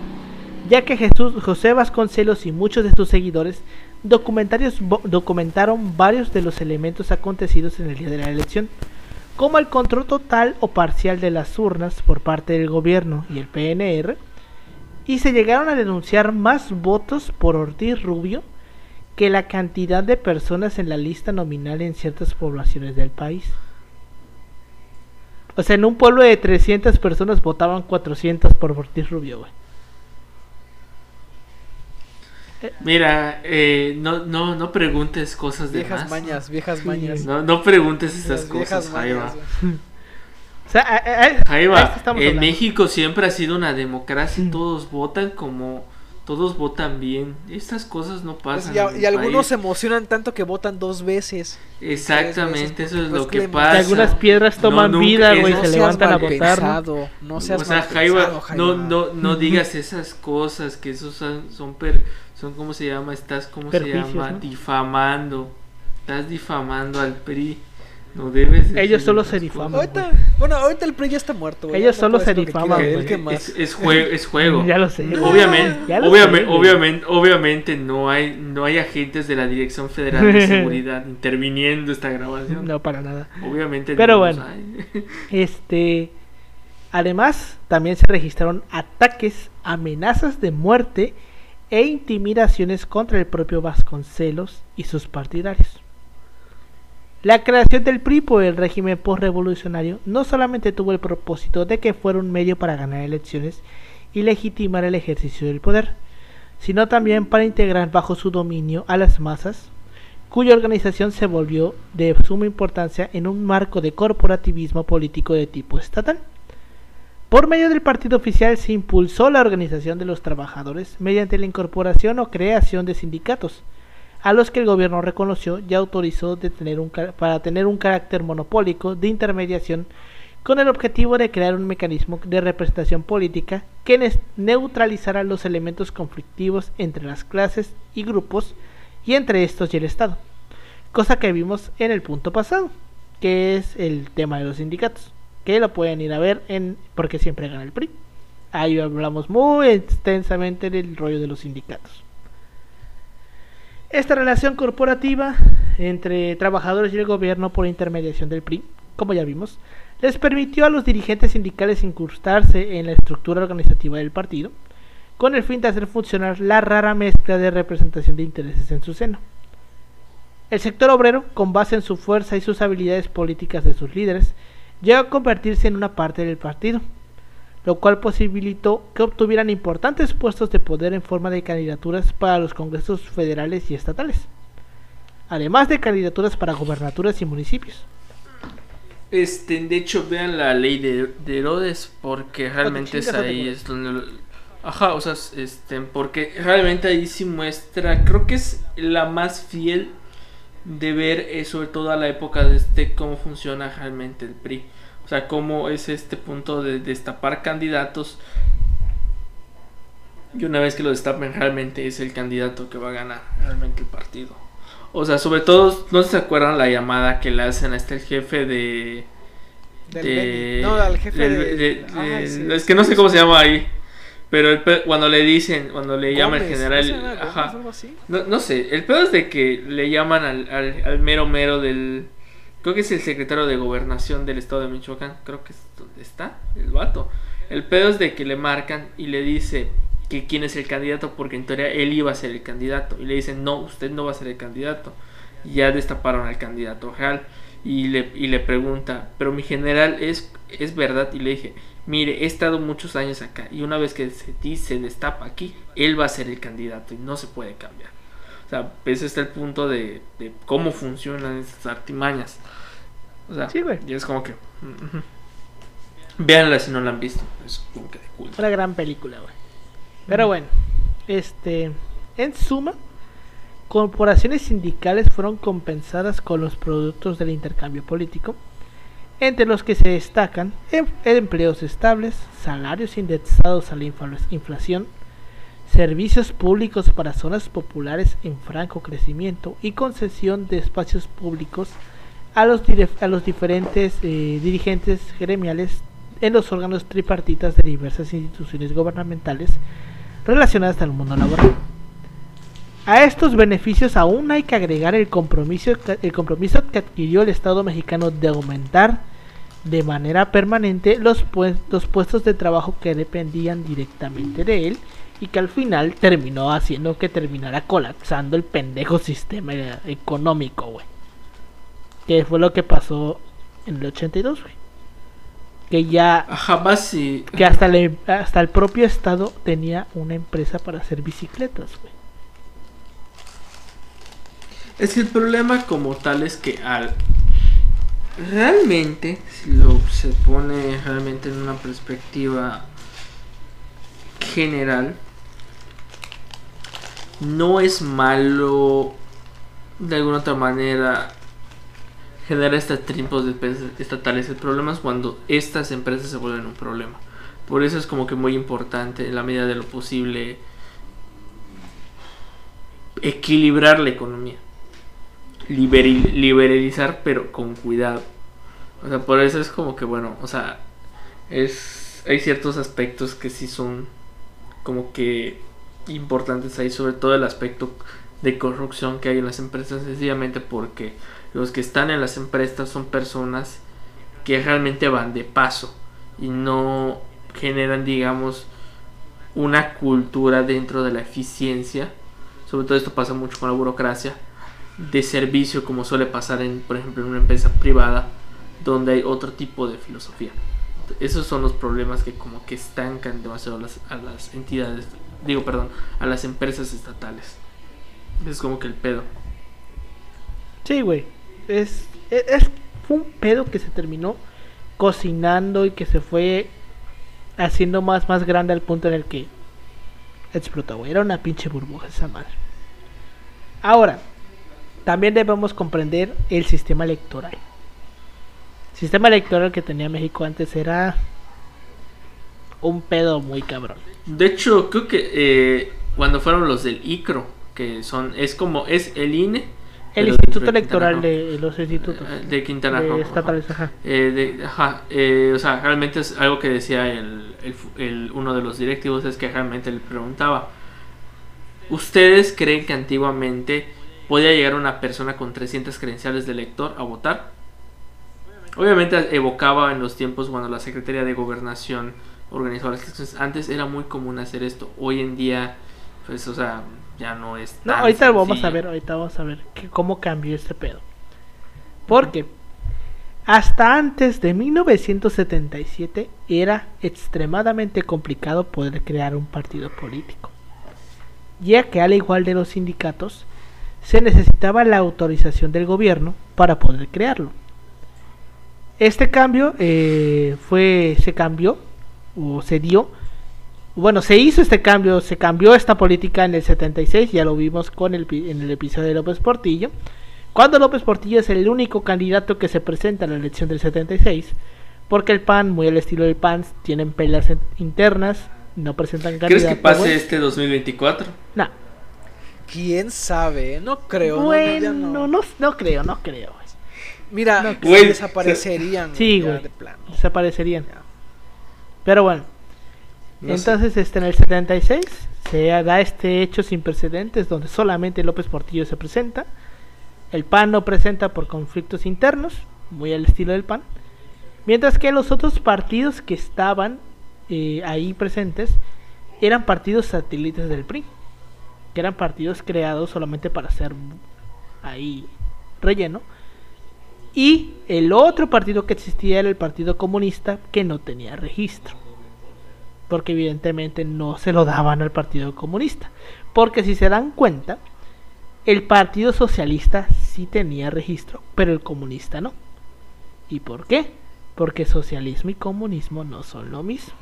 ya que Jesús José Vasconcelos y muchos de sus seguidores documentaron varios de los elementos acontecidos en el día de la elección, como el control total o parcial de las urnas por parte del gobierno y el PNR, y se llegaron a denunciar más votos por Ortiz Rubio que la cantidad de personas en la lista nominal en ciertas poblaciones del país. O sea, en un pueblo de 300 personas votaban 400 por Ortiz Rubio, güey. Mira, eh, no, no, no preguntes cosas de Viejas más. mañas, viejas mañas. No, no preguntes viejas cosas, Jaiba. O sea, a- a- a- a Jaiba, en hablando. México siempre ha sido una democracia, Mm. todos votan como todos votan bien. Estas cosas no Pues, pasan. y, a- en y el algunos país. se emocionan tanto que votan dos veces. Exactamente, veces, eso es lo pues, que le- pasa. Que algunas piedras toman nunca- vida, güey, no se levantan a votar. ¿no? pensado, no seas o sea, Jaiba, no, no, no digas esas cosas, que esos son, son, per- son ¿cómo se llama? Estás, ¿cómo se llama? ¿no? Difamando. Estás difamando al PRI. No debes Ellos solo se difaman. Ahorita, bueno, ahorita el PRI ya está muerto, güey. Ellos solo se difaman. Es, es juego, es juego. Ya lo sé. Obviamente, Ya lo obviamente, sé, obviamente, obviamente no hay, no hay agentes de la Dirección Federal de Seguridad interviniendo esta grabación. No, para nada. Obviamente Pero no bueno. hay. Este, además, también se registraron ataques, amenazas de muerte e intimidaciones contra el propio Vasconcelos y sus partidarios. La creación del PRI por el régimen postrevolucionario no solamente tuvo el propósito de que fuera un medio para ganar elecciones y legitimar el ejercicio del poder, sino también para integrar bajo su dominio a las masas, cuya organización se volvió de suma importancia en un marco de corporativismo político de tipo estatal. Por medio del partido oficial se impulsó la organización de los trabajadores mediante la incorporación o creación de sindicatos, a los que el gobierno reconoció y autorizó para tener un carácter monopólico de intermediación con el objetivo de crear un mecanismo de representación política que neutralizara los elementos conflictivos entre las clases y grupos y entre estos y el Estado, cosa que vimos en el punto pasado, que es el tema de los sindicatos, que lo pueden ir a ver en porque siempre gana el PRI. Ahí hablamos muy extensamente del rollo de los sindicatos. Esta relación corporativa entre trabajadores y el gobierno por intermediación del PRI, como ya vimos, les permitió a los dirigentes sindicales incrustarse en la estructura organizativa del partido, con el fin de hacer funcionar la rara mezcla de representación de intereses en su seno. El sector obrero, con base en su fuerza y sus habilidades políticas de sus líderes, llegó a convertirse en una parte del partido, lo cual posibilitó que obtuvieran importantes puestos de poder en forma de candidaturas para los congresos federales y estatales, además de candidaturas para gobernaturas y municipios. Este, de hecho, vean la ley de, de Herodes, porque realmente es ahí, es donde... Ajá, o sea, este, porque realmente ahí sí muestra, creo que es la más fiel de ver, eh, sobre todo a la época de este, cómo funciona realmente el PRI. O sea, cómo es este punto de destapar candidatos. Y una vez que lo destapen, realmente es el candidato que va a ganar realmente el partido. O sea, sobre todo, no se acuerdan la llamada que le hacen a este el jefe de. Del de- Beni. No, al jefe de- de- Ay, de- sí, es que no sé cómo se llama ahí. Pero el pe- cuando le dicen, cuando le llama el general. ¿no ajá. algo así? No, no sé, el pedo es de que le llaman al, al, al mero mero del... Creo que es el secretario de gobernación del estado de Michoacán, creo que es donde está el vato. El pedo es de que le marcan y le dice que quién es el candidato, porque en teoría él iba a ser el candidato. Y le dicen, no, usted no va a ser el candidato. Y ya destaparon al candidato real. Y le, y le pregunta, pero mi general es, es verdad. Y le dije, mire, he estado muchos años acá. Y una vez que se, dice, destapa aquí, él va a ser el candidato y no se puede cambiar. O sea, ese está el punto de, de cómo funcionan estas artimañas. O sea, Sí, güey. y es como que... Véanla si no la han visto. Es como que de culto. Una gran película, güey. Pero bueno, este, en suma, corporaciones sindicales fueron compensadas con los productos del intercambio político, entre los que se destacan em- empleos estables, salarios indexados a la infla- inflación, servicios públicos para zonas populares en franco crecimiento y concesión de espacios públicos a los, dire- a los diferentes eh, dirigentes gremiales en los órganos tripartitas de diversas instituciones gubernamentales relacionadas al mundo laboral. A estos beneficios aún hay que agregar el compromiso, el compromiso que adquirió el Estado mexicano de aumentar de manera permanente los, pue- los puestos de trabajo que dependían directamente de él y que al final terminó haciendo que terminara colapsando el pendejo sistema económico, güey. Que fue lo que pasó en el 82, güey. Que ya Ajá, basi- que hasta, le- hasta el propio estado tenía una empresa para hacer bicicletas, güey. Es que el problema como tal es que al realmente si lo se pone realmente en una perspectiva general no es malo de alguna otra manera generar estos tipos de empresas estatales. El problema es cuando estas empresas se vuelven un problema. Por eso es como que muy importante en la medida de lo posible equilibrar la economía. Liberalizar pero con cuidado. O sea, por eso es como que bueno, o sea, es hay ciertos aspectos que sí son como que importantes ahí, sobre todo el aspecto de corrupción que hay en las empresas, sencillamente porque los que están en las empresas son personas que realmente van de paso y no generan, digamos, una cultura dentro de la eficiencia. Sobre todo esto pasa mucho con la burocracia de servicio, como suele pasar en, por ejemplo, en una empresa privada, donde hay otro tipo de filosofía. Esos son los problemas que como que estancan demasiado a las entidades, digo, perdón, a las empresas estatales. Es como que el pedo. Sí, güey. Es, es, fue un pedo que se terminó cocinando y que se fue haciendo más, más grande al punto en el que explotó, güey. Era una pinche burbuja esa madre. Ahora, también debemos comprender el sistema electoral. El sistema electoral que tenía México antes era un pedo muy cabrón. De hecho, creo que eh, cuando fueron los del ICRO, que son, es como, es el INE. El Instituto Electoral de los institutos. Eh, de Quintana Roo. estatales, ajá. Eh, ajá eh, o sea, realmente es algo que decía el, el, uno de los directivos, es que realmente le preguntaba, ¿ustedes creen que antiguamente podía llegar una persona con 300 credenciales de elector a votar? Obviamente evocaba en los tiempos cuando la Secretaría de Gobernación organizaba las elecciones. Antes era muy común hacer esto. Hoy en día, pues, o sea, ya no es. no, ahorita vamos a ver, ahorita vamos a ver que, cómo cambió este pedo. Porque hasta antes de 1977 era extremadamente complicado poder crear un partido político, ya que al igual de los sindicatos, se necesitaba la autorización del gobierno para poder crearlo. Este cambio eh, fue, se cambió o se dio bueno, se hizo este cambio, se cambió esta política en el 76, ya lo vimos con el, en el episodio de López Portillo, cuando López Portillo es el único candidato que se presenta a la elección del 76, porque el PAN, muy al estilo del PAN, tienen peleas internas, no presentan candidatos. ¿Crees que pase este 2024? No. ¿Quién sabe? No creo. Bueno, no, no, creo, no creo. Mira, desaparecerían. Sí, güey. De Desaparecerían. Pero bueno, entonces, este, en el 76 se da este hecho sin precedentes donde solamente López Portillo se presenta. El PAN no presenta por conflictos internos, muy al estilo del PAN. Mientras que los otros partidos que estaban eh, ahí presentes eran partidos satélites del PRI, que eran partidos creados solamente para ser ahí relleno. Y el otro partido que existía era el Partido Comunista, que no tenía registro porque evidentemente no se lo daban al Partido Comunista. Porque si se dan cuenta, el Partido Socialista sí tenía registro, pero el comunista no. ¿Y por qué? Porque socialismo y comunismo no son lo mismo.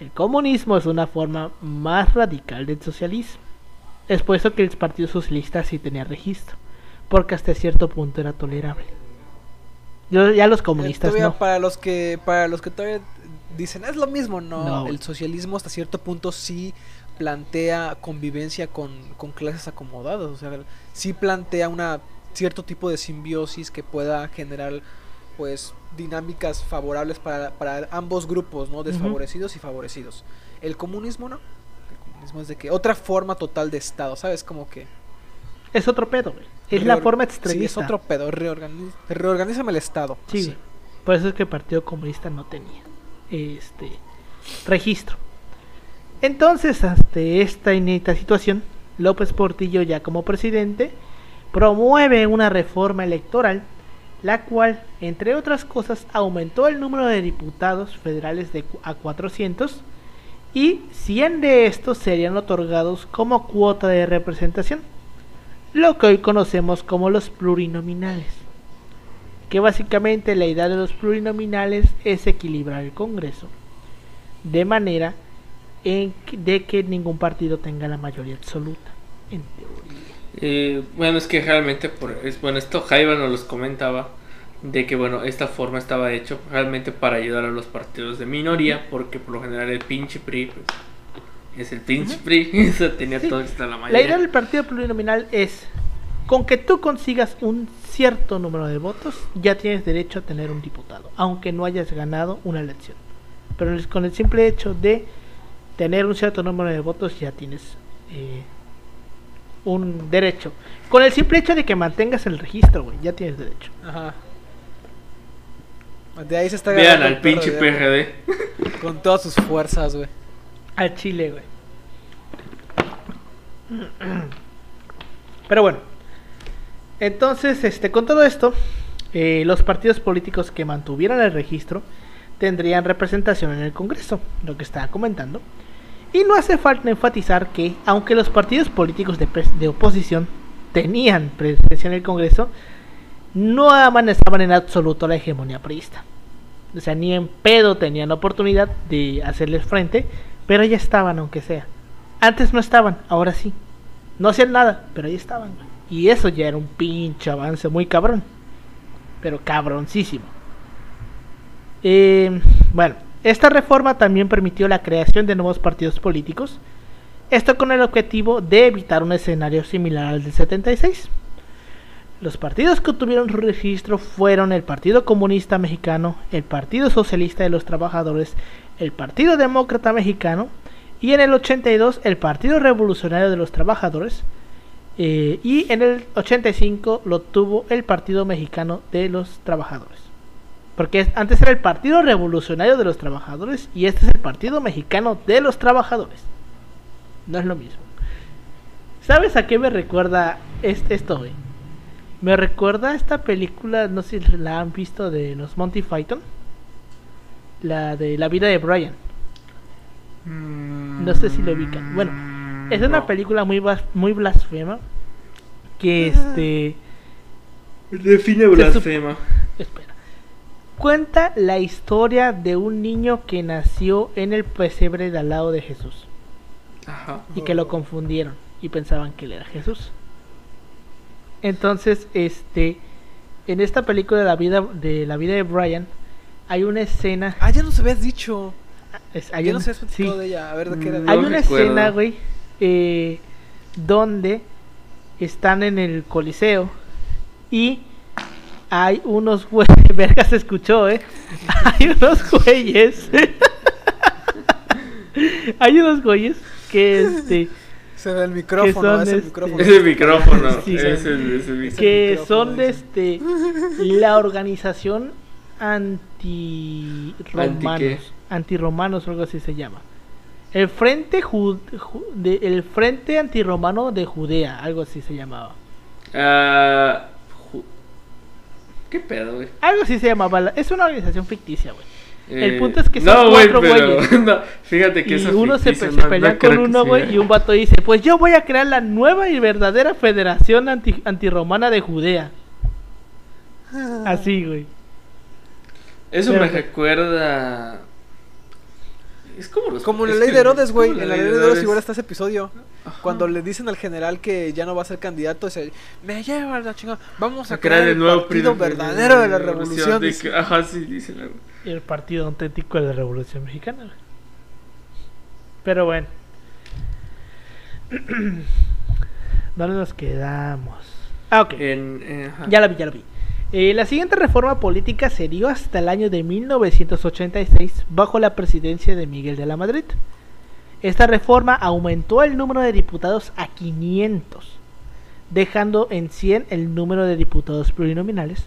El comunismo es una forma más radical del socialismo. Es por eso que el Partido Socialista sí tenía registro, porque hasta cierto punto era tolerable. ya los comunistas no. Para los que para los que todavía dicen, es lo mismo, no. El socialismo hasta cierto punto sí plantea convivencia con, clases acomodadas, o sea, sí plantea una cierto tipo de simbiosis que pueda generar pues dinámicas favorables para, para ambos grupos, ¿no? Desfavorecidos y favorecidos. El comunismo no. El comunismo es de que otra forma total de Estado, ¿sabes? Como que... Es otro pedo, Es la forma extremista. Sí, es otro pedo. reorganízame el Estado. sí, Por eso es que el Partido Comunista no tenía este registro. Entonces, ante esta inédita situación, López Portillo, ya como presidente, promueve una reforma electoral, la cual, entre otras cosas, aumentó el número de diputados federales de a 400 y 100 de estos serían otorgados como cuota de representación, lo que hoy conocemos como los plurinominales que básicamente la idea de los plurinominales es equilibrar el Congreso de manera de que ningún partido tenga la mayoría absoluta. En teoría. Eh, bueno, es que realmente, por, es, bueno, esto Jaiba nos los comentaba, de que bueno, esta forma estaba hecho realmente para ayudar a los partidos de minoría, porque por lo general el pinche PRI, pues, es el pinche PRI, eso tenía Sí. todo esto la La mayoría. idea del partido plurinominal es, con que tú consigas un cierto número de votos, ya tienes derecho a tener un diputado, aunque no hayas ganado una elección. Pero con el simple hecho de tener un cierto número de votos, ya tienes eh, un derecho. Con el simple hecho de que mantengas el registro, güey, ya tienes derecho. Ajá. De ahí se está Vean al el pinche PRD, PRD. Con todas sus fuerzas, güey. Al Chile, güey. Pero bueno. Entonces, este, con todo esto, eh, los partidos políticos que mantuvieran el registro tendrían representación en el Congreso, lo que estaba comentando. Y no hace falta enfatizar que, aunque los partidos políticos de, de oposición tenían presencia en el Congreso, no amenazaban en absoluto la hegemonía priista. O sea, ni en pedo tenían oportunidad de hacerles frente, pero ya estaban, aunque sea. Antes no estaban, ahora sí. No hacían nada, pero ahí estaban. Y eso ya era un pinche avance muy cabrón. Pero cabroncísimo. Eh, bueno, esta reforma también permitió la creación de nuevos partidos políticos. Esto con el objetivo de evitar un escenario similar al del 76. Los partidos que obtuvieron su registro fueron el Partido Comunista Mexicano, el Partido Socialista de los Trabajadores, el Partido Demócrata Mexicano y en el 82 el Partido Revolucionario de los Trabajadores eh, y en el 85 lo tuvo el Partido Mexicano de los Trabajadores. Porque es- antes era el Partido Revolucionario de los Trabajadores y este es el Partido Mexicano de los Trabajadores. No es lo mismo. ¿Sabes a qué me recuerda es- esto, güey? Me recuerda esta película, no sé si la han visto de los Monty Python. La de la vida de Brian. No sé si lo ubican. Bueno, es una película muy muy blasfema. Que este. Define blasfema. Espera. Cuenta la historia de un niño que nació en el pesebre de al lado de Jesús. Ajá. y que lo confundieron y pensaban que él era Jesús. Entonces, este, en esta película de la vida de la vida de Brian hay una escena, Ah, ya nos habías dicho. es- hay ya un- nos habías sí, de ella. A ver, ¿de qué era? No hay una recuerdo. escena, güey, eh, donde están en el coliseo y hay unos güeyes, verga se escuchó, eh, hay unos güeyes, hay unos güeyes que este Se ve el micrófono, son, es el este, micrófono. Ese micrófono. Sí, es sí. el, es el Es micrófono. que micrófono, son este la organización anti ¿Anti qué? romanos antirromanos o algo así se llama el frente Ju- Ju- de- el frente antirromano de Judea algo así se llamaba Ah, ¿Qué pedo, güey? algo así se llamaba la- es una organización ficticia güey El Eh, punto es que son no, güey, cuatro pero- güeyes. no, fíjate que y eso uno se, pe- no- se pelea con uno sea. güey y un vato dice pues yo voy a crear la nueva y verdadera federación anti antirromana de Judea así güey Eso Pero- me recuerda. Es como los. Como en la ley de Herodes, es güey. En la ley de Herodes igual está ese episodio. Cuando le dicen al general que ya no va a ser candidato, dice, me lleva la chingada. Vamos a, a crear el nuevo partido verdadero de la revolución. de que- ajá, sí, dice la- el partido auténtico de la Revolución Mexicana. güey. Pero bueno. ¿Dónde nos quedamos? Ah, ok. En, eh, ajá. Ya la vi, ya la vi. Eh, la siguiente reforma política se dio hasta el año de 1986 bajo la presidencia de Miguel de la Madrid. Esta reforma aumentó el número de diputados a 500, dejando en 100 el número de diputados plurinominales,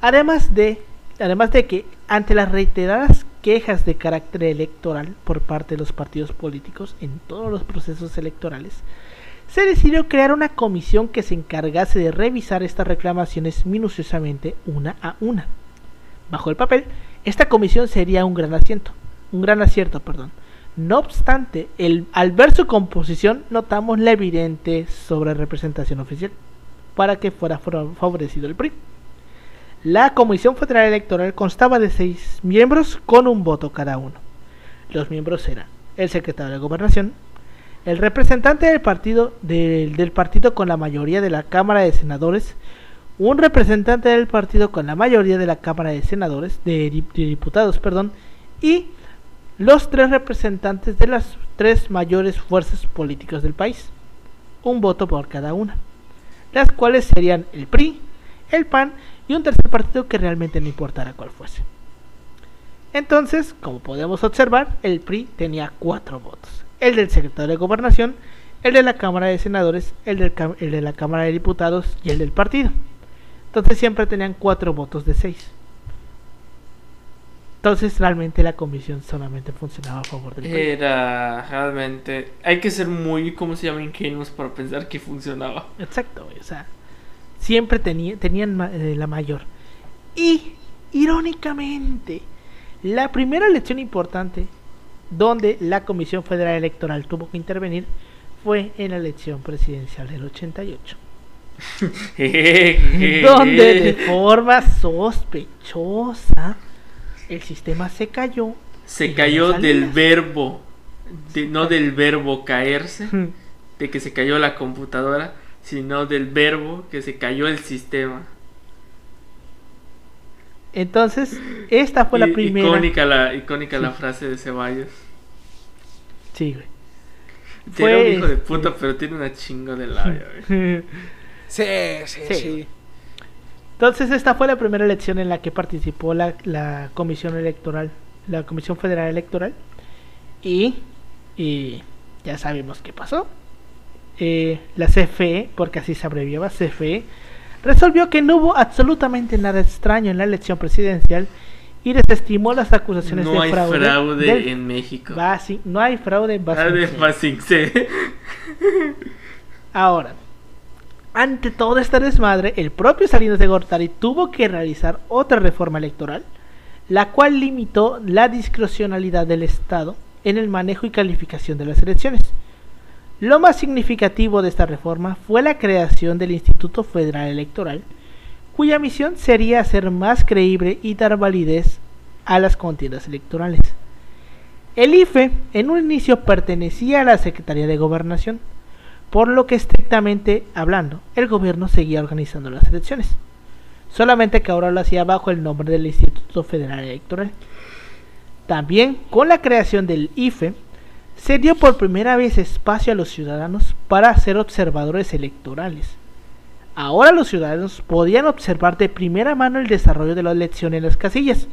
además de, además de que ante las reiteradas quejas de carácter electoral por parte de los partidos políticos en todos los procesos electorales, se decidió crear una comisión que se encargase de revisar estas reclamaciones minuciosamente una a una. Bajo el papel, esta comisión sería un gran asiento, un gran acierto, perdón. No obstante, al ver su composición notamos la evidente sobre representación oficial para que fuera favorecido el PRI. La Comisión Federal Electoral constaba de seis miembros con un voto cada uno. Los miembros eran el secretario de Gobernación, el representante del partido, del, partido con la mayoría de la Cámara de Senadores, un representante del partido con la mayoría de la Cámara de Senadores, de, de Diputados, perdón, y los tres representantes de las tres mayores fuerzas políticas del país, un voto por cada una, las cuales serían el PRI, el PAN y un tercer partido que realmente no importara cuál fuese. Entonces, como podemos observar, el PRI tenía cuatro votos. El del secretario de Gobernación, el de la Cámara de Senadores, el, del cam- el de la Cámara de Diputados y el del partido. Entonces siempre tenían cuatro votos de seis. Entonces realmente la comisión solamente funcionaba a favor del PRI. Era realmente. Hay que ser muy, ¿cómo se llama? Ingenuos para pensar que funcionaba. Exacto, o sea, siempre tenía, tenían eh, la mayor. Y, irónicamente, la primera elección importante donde la Comisión Federal Electoral tuvo que intervenir fue en la elección presidencial del 88, donde de forma sospechosa el sistema se cayó. Se cayó del verbo. de- no del verbo caerse. De que se cayó la computadora. Sino del verbo que se cayó el sistema. Entonces, esta fue la I- primera. Icónica la, icónica la Sí. frase de Ceballos. Sí, güey. Tiene Fue- un hijo de puta, pero tiene una chingo de labia, güey. Sí, sí, Sí. sí. Entonces esta fue la primera elección en la que participó la, la comisión electoral, la comisión federal electoral y, y ya sabemos qué pasó. Eh, la CFE, porque así se abreviaba CFE, resolvió que no hubo absolutamente nada extraño en la elección presidencial y desestimó las acusaciones No de hay fraude. fraude del en México. No hay fraude en de Basi- Basincé. Ahora, ante todo este desmadre, el propio Salinas de Gortari tuvo que realizar otra reforma electoral, la cual limitó la discrecionalidad del Estado en el manejo y calificación de las elecciones. Lo más significativo de esta reforma fue la creación del Instituto Federal Electoral, cuya misión sería hacer más creíble y dar validez a las contiendas electorales. El IFE en un inicio pertenecía a la Secretaría de Gobernación, por lo que estrictamente hablando, el gobierno seguía organizando las elecciones, solamente que ahora lo hacía bajo el nombre del Instituto Federal Electoral. También con la creación del IFE, se dio por primera vez espacio a los ciudadanos para ser observadores electorales. Ahora los ciudadanos podían observar de primera mano el desarrollo de la elección en las casillas.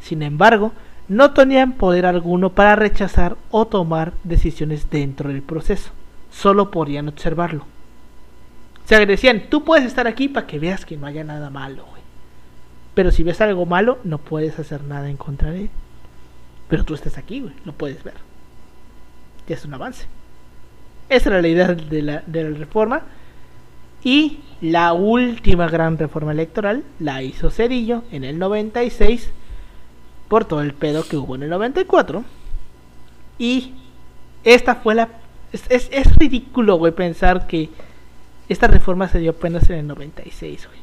Sin embargo, no tenían poder alguno para rechazar o tomar decisiones dentro del proceso. Solo podían observarlo. O sea, decían, tú puedes estar aquí para que veas que no haya nada malo, güey. Pero si ves algo malo, no puedes hacer nada en contra de él. Pero tú estás aquí, güey, lo puedes ver. Ya es un avance. Esa era la idea de la, de la reforma. Y la última gran reforma electoral la hizo Cedillo en el 96 por todo el pedo que hubo en el 94. Y esta fue la... Es, es, es ridículo, güey, pensar que esta reforma se dio apenas en el 96, güey.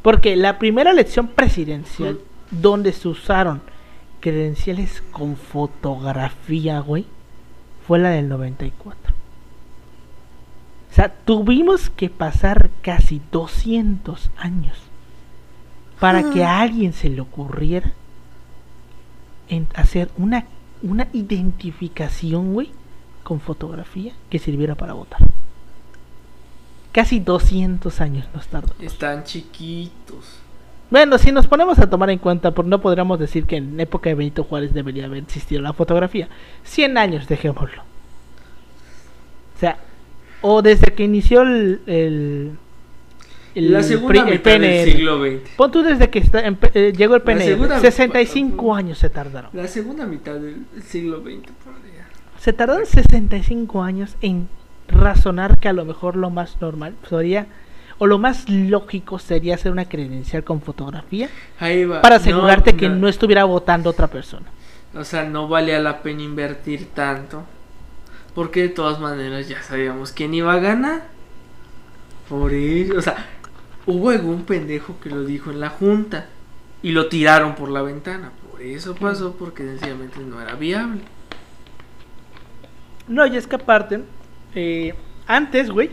Porque la primera elección presidencial donde se usaron credenciales con fotografía, güey, fue la del 94. O sea, tuvimos que pasar casi 200 años para que a alguien se le ocurriera en hacer una, una identificación, güey, con fotografía que sirviera para votar. Casi 200 años nos tardó. Están chiquitos. Bueno, si nos ponemos a tomar en cuenta, por no podríamos decir que en época de Benito Juárez debería haber existido la fotografía. 100 años, dejémoslo. O sea, o desde que inició el... el, el La segunda el mitad del siglo XX. Pon tú desde que está- eh, llegó el La PNR. segunda- 65 años se tardaron. La segunda mitad del siglo XX, por día. Se tardaron 65 años en razonar que a lo mejor lo más normal sería, o lo más lógico sería hacer una credencial con fotografía Ahí va. para No, asegurarte que no estuviera votando otra persona. O sea, no valía la pena invertir tanto. Porque de todas maneras ya sabíamos quién iba a ganar. Por eso, o sea, hubo algún pendejo que lo dijo en la junta. Y lo tiraron por la ventana. Por eso pasó, porque sencillamente no era viable. No, y es que aparte, eh, antes, güey,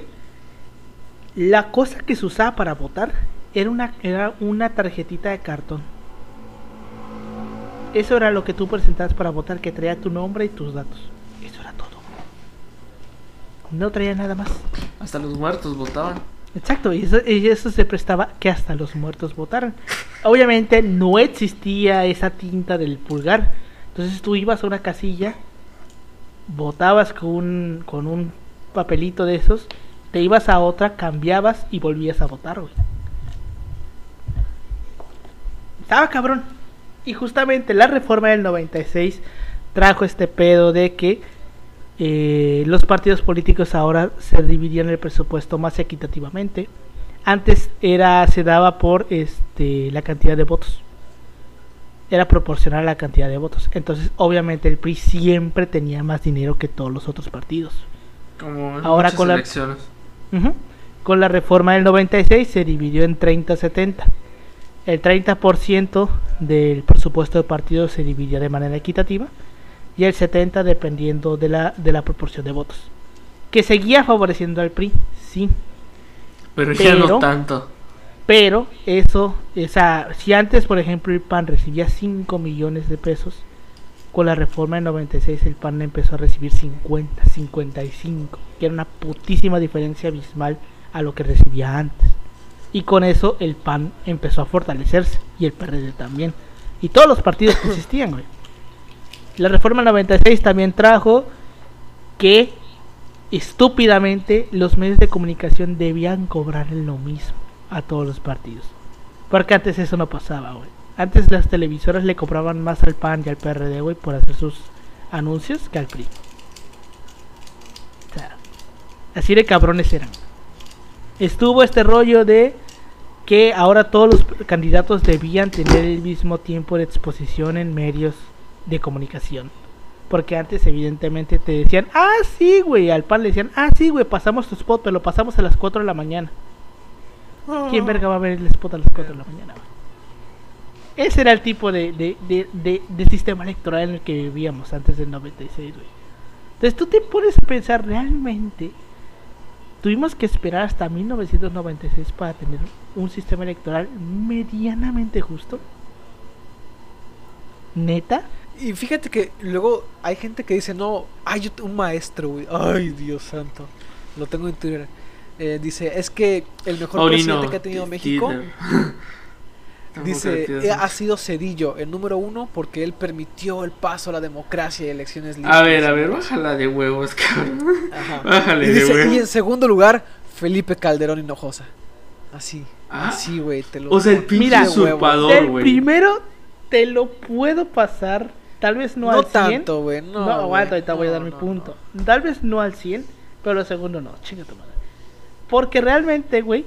la cosa que se usaba para votar era una, era una tarjetita de cartón. Eso era lo que tú presentabas para votar, que traía tu nombre y tus datos. Eso era todo. No traía nada más. Hasta los muertos votaban. Exacto, y eso, y eso se prestaba que hasta los muertos votaran. Obviamente no existía esa tinta del pulgar. Entonces tú ibas a una casilla, votabas con un, con un papelito de esos, te ibas a otra, cambiabas y volvías a votar, güey. Estaba cabrón. Y justamente la reforma del 96 trajo este pedo de que eh, los partidos políticos ahora se dividían el presupuesto más equitativamente. Antes era se daba por este la cantidad de votos. Era proporcional a la cantidad de votos. Entonces, obviamente el PRI siempre tenía más dinero que todos los otros partidos. Como en Ahora con la- elecciones. Con la reforma del 96 se dividió en 30-70. El 30% del presupuesto de partidos se dividía de manera equitativa y el 70% dependiendo de la, de la proporción de votos. Que seguía favoreciendo al PRI, sí. Pero, ya no tanto. Pero eso, esa, si antes por ejemplo el PAN recibía 5 millones de pesos, con la reforma del 96 el PAN empezó a recibir 50, 55, que era una putísima diferencia abismal a lo que recibía antes. Y con eso el PAN empezó a fortalecerse y el PRD también. Y todos los partidos que existían, güey. La reforma del 96 también trajo que estúpidamente los medios de comunicación debían cobrar lo mismo a todos los partidos. Porque antes eso no pasaba, güey. Antes las televisoras le cobraban más al PAN y al PRD, güey, por hacer sus anuncios que al PRI. O sea, así de cabrones eran. Estuvo este rollo de que ahora todos los candidatos debían tener el mismo tiempo de exposición en medios de comunicación. Porque antes evidentemente te decían, ah, sí, güey, al PAN le decían, ah, sí, güey, pasamos tu spot, pero lo pasamos a las 4 de la mañana. ¿Quién verga va a ver el spot a las 4 de la mañana? güey? Ese era el tipo de, de, de, de- de sistema electoral en el que vivíamos antes del 96, güey. Entonces tú te pones a pensar, realmente tuvimos que esperar hasta 1996 para tener un sistema electoral medianamente justo. Neta. Y fíjate que luego hay gente que dice, no, hay un maestro, güey. Ay, Dios santo. Lo tengo en Twitter. Eh, dice, es que el mejor presidente que ha tenido México, dice, eh, ha sido Cedillo, el número uno, porque él permitió el paso a la democracia y elecciones libres. A ver, a ver, bájala de huevos, cabrón. Ajá. Bájale Y, de dice, huevos. y en segundo lugar, Felipe Calderón Hinojosa. Así, Ah. así, güey, te lo O sea, el pinche Mira, usurpador, El güey. primero te lo puedo pasar, tal vez no, No al 100. tanto, güey, no, No, güey. aguanta, ahorita voy a No, dar mi no, punto. Tal vez no al 100, pero el segundo no. Chinga tu madre. Porque realmente, güey,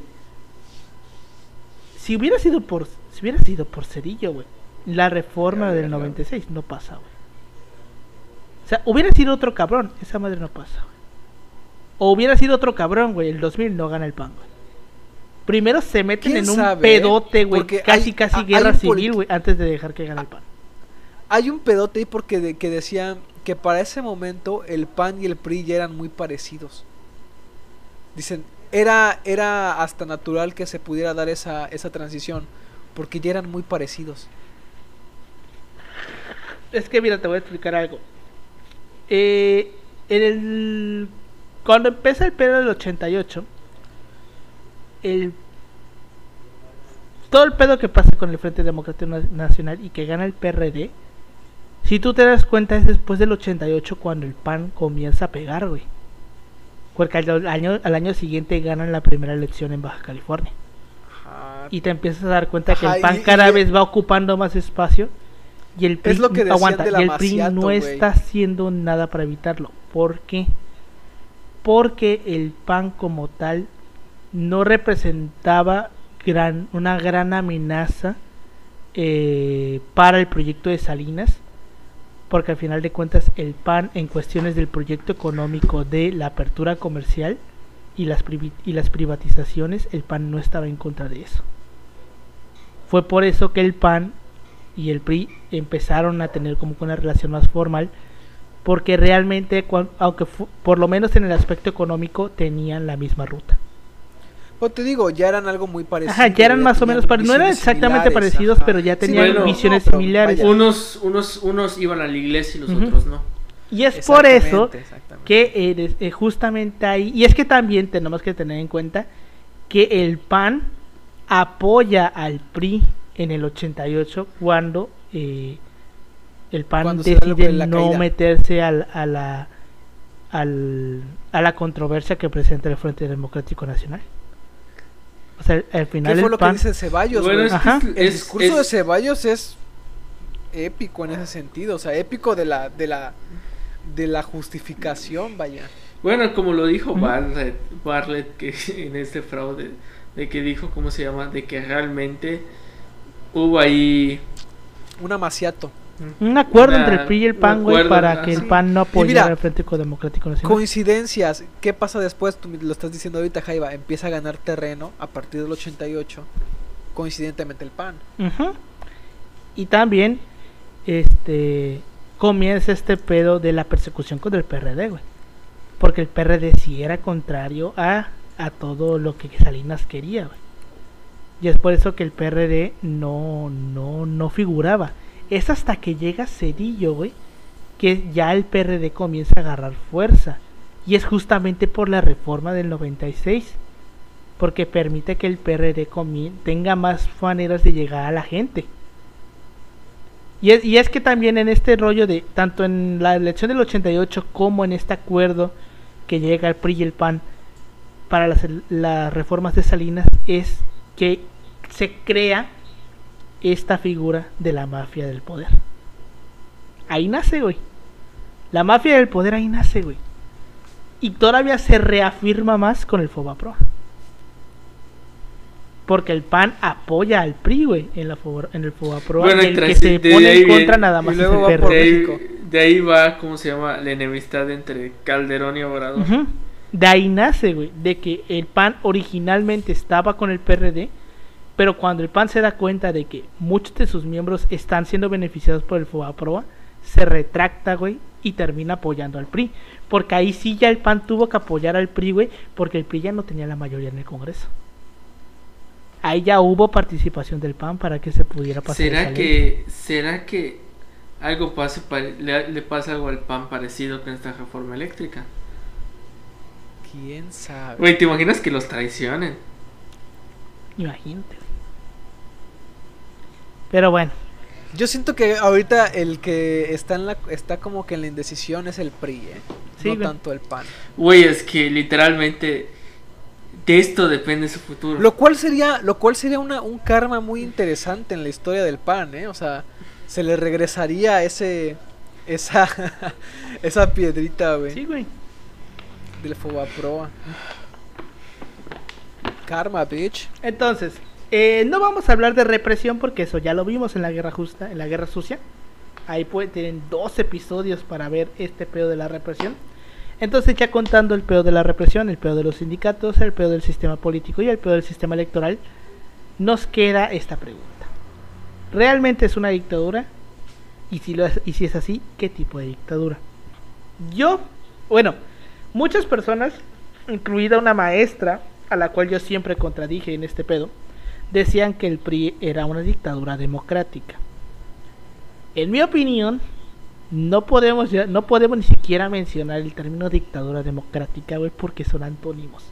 si hubiera sido por hubiera sido por Cerillo, güey, la reforma del 96 no pasa, güey. O sea, hubiera sido otro cabrón, esa madre no pasa, güey. O hubiera sido otro cabrón, güey, el 2000 no gana el pan, güey. Primero se meten ¿Quién en un sabe, pedote, güey, casi hay- casi hay guerra civil, güey, antes de dejar que gane el pan. Hay un pedote ahí porque de- que decían que para ese momento el PAN y el PRI ya eran muy parecidos. Dicen, era, era hasta natural que se pudiera dar esa, esa transición, porque ya eran muy parecidos. Es que mira, te voy a explicar algo. Eh, el cuando empieza el pedo del 88, el todo el pedo que pasa con el Frente Democrático Na- Nacional y que gana el PRD, si tú te das cuenta es después del 88 cuando el PAN comienza a pegar, güey. Porque al año, al año siguiente ganan la primera elección en Baja California. Y te empiezas a dar cuenta que el PAN y- cada y- vez va ocupando más espacio y el PRI, Es lo que aguanta, de la y el PRI no está haciendo nada para evitarlo. ¿Por qué? Porque el PAN como tal no representaba gran, una gran amenaza eh, para el proyecto de Salinas, porque al final de cuentas el PAN en cuestiones del proyecto económico de la apertura comercial y las, privi- y las privatizaciones, el PAN no estaba en contra de eso. Fue por eso que el PAN y el PRI empezaron a tener como que una relación más formal porque realmente, aunque por lo menos en el aspecto económico, tenían la misma ruta. Pues te digo, ya eran algo muy parecido. Ajá, ya eran más o menos pare- no eran exactamente parecidos, ajá. pero ya tenían bueno, visiones no, pero similares. Unos, unos, unos iban a la iglesia y los otros no. Y es por eso que eres- eh, justamente ahí, y es que también tenemos que tener en cuenta que el PAN apoya al PRI en el 88 cuando eh, el PAN Cuando que decide no caída. meterse al- a la al- a la controversia que presenta el Frente Democrático Nacional. O sea, al final ¿Qué fue el lo que PAN dice Ceballos, Bueno, es que El es- discurso es- de Ceballos es épico en ese sentido, o sea, épico de la de la de la justificación, vaya. Bueno, como lo dijo Ujú. Bartlett, Bartlett que en este fraude, de que dijo, ¿cómo se llama? De que realmente hubo ahí... Un amaciato. un acuerdo una- entre el PRI y el PAN, güey, para que el. PAN no apoyara al Frente Democrático Nacional. Coincidencias. ¿Qué pasa después? Tú lo estás diciendo ahorita, Jaiba. Empieza a ganar terreno a partir del 88. Coincidentemente el PAN. Ujú. Y también, este, comienza este pedo de la persecución contra el PRD, güey. Porque el PRD sí era contrario a, a todo lo que Salinas quería, güey. Y es por eso que el PRD no, no, no figuraba. Es hasta que llega Cedillo, güey, que ya el PRD comienza a agarrar fuerza. Y es justamente por la reforma del 96 porque permite que el PRD tenga más maneras de llegar a la gente. Y es, que también en este rollo de, tanto en la elección del 88 como en este acuerdo que llega el PRI y el PAN para las, las reformas de Salinas, es que se crea esta figura de la mafia del poder. Ahí nace, güey. La mafia del poder ahí nace, güey. Y todavía se reafirma más con el Fobaproa. Porque el PAN apoya al PRI, güey, en, la Foba- en el Fobaproa. Bueno, y y el que se pone en contra nada y más es luego el va por De ahí, de ahí va, ¿cómo se llama? La enemistad entre Calderón y Obrador. De ahí nace, güey, de que el PAN originalmente estaba con el PRD, pero cuando el PAN se da cuenta de que muchos de sus miembros están siendo beneficiados por el Fobaproa, se retracta, güey, y termina apoyando al PRI. Porque ahí sí ya el PAN tuvo que apoyar al PRI, güey, porque el PRI ya no tenía la mayoría en el Congreso. Ahí ya hubo participación del PAN para que se pudiera pasar. esa ¿Será ley. que, ¿Será que algo pase le, le pasa algo al PAN parecido con esta reforma eléctrica? ¿Quién sabe? Güey, ¿te imaginas que los traicionen? Imagínate. Pero bueno, Yo siento que ahorita el que está en la está como que en la indecisión es el PRI, ¿eh? Sí, no güey. tanto el PAN. Güey, es que literalmente de esto depende su futuro. Lo cual sería, lo cual sería una, un karma muy interesante en la historia del PAN, ¿eh? O sea, se le regresaría ese esa esa piedrita, güey, sí, güey. del Fobaproa. Karma, bitch. Entonces, eh, no vamos a hablar de represión porque eso ya lo vimos en la guerra justa, en la guerra sucia. Ahí pueden tienen dos episodios para ver este pedo de la represión. Entonces, ya contando el pedo de la represión, el pedo de los sindicatos, el pedo del sistema político y el pedo del sistema electoral, nos queda esta pregunta. ¿Realmente es una dictadura? Y si, lo es, y si es así, ¿qué tipo de dictadura? Yo, bueno, muchas personas, incluida una maestra, a la cual yo siempre contradije en este pedo, decían que el PRI era una dictadura democrática. En mi opinión, no podemos ya- no podemos ni siquiera mencionar el término dictadura democrática, güey, porque son antónimos.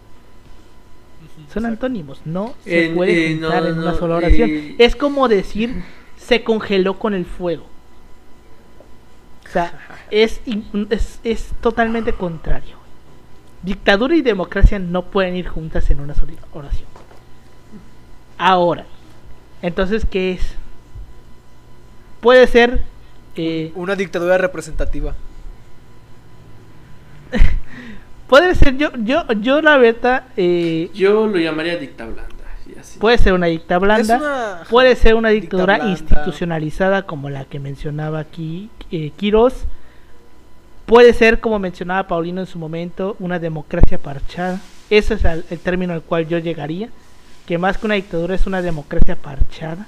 Son antónimos, no se En- puede eh, juntar no, en una sola oración. eh. Es como decir se congeló con el fuego. O sea, es, es, es totalmente contrario. Dictadura y democracia no pueden ir juntas en una sola oración. Ahora, entonces, ¿qué es? Puede ser... eh, Una dictadura representativa. puede ser, yo, yo, yo la verdad, eh, Yo lo llamaría dicta blanda. puede ser una dicta blanda. Una- Puede ser una Dicta dictadura institucionalizada como la que mencionaba aquí eh, Quirós. Puede ser, como mencionaba Paulino en su momento, una democracia parchada. Ese es el, el término al cual yo llegaría. Que más que una dictadura es una democracia parchada.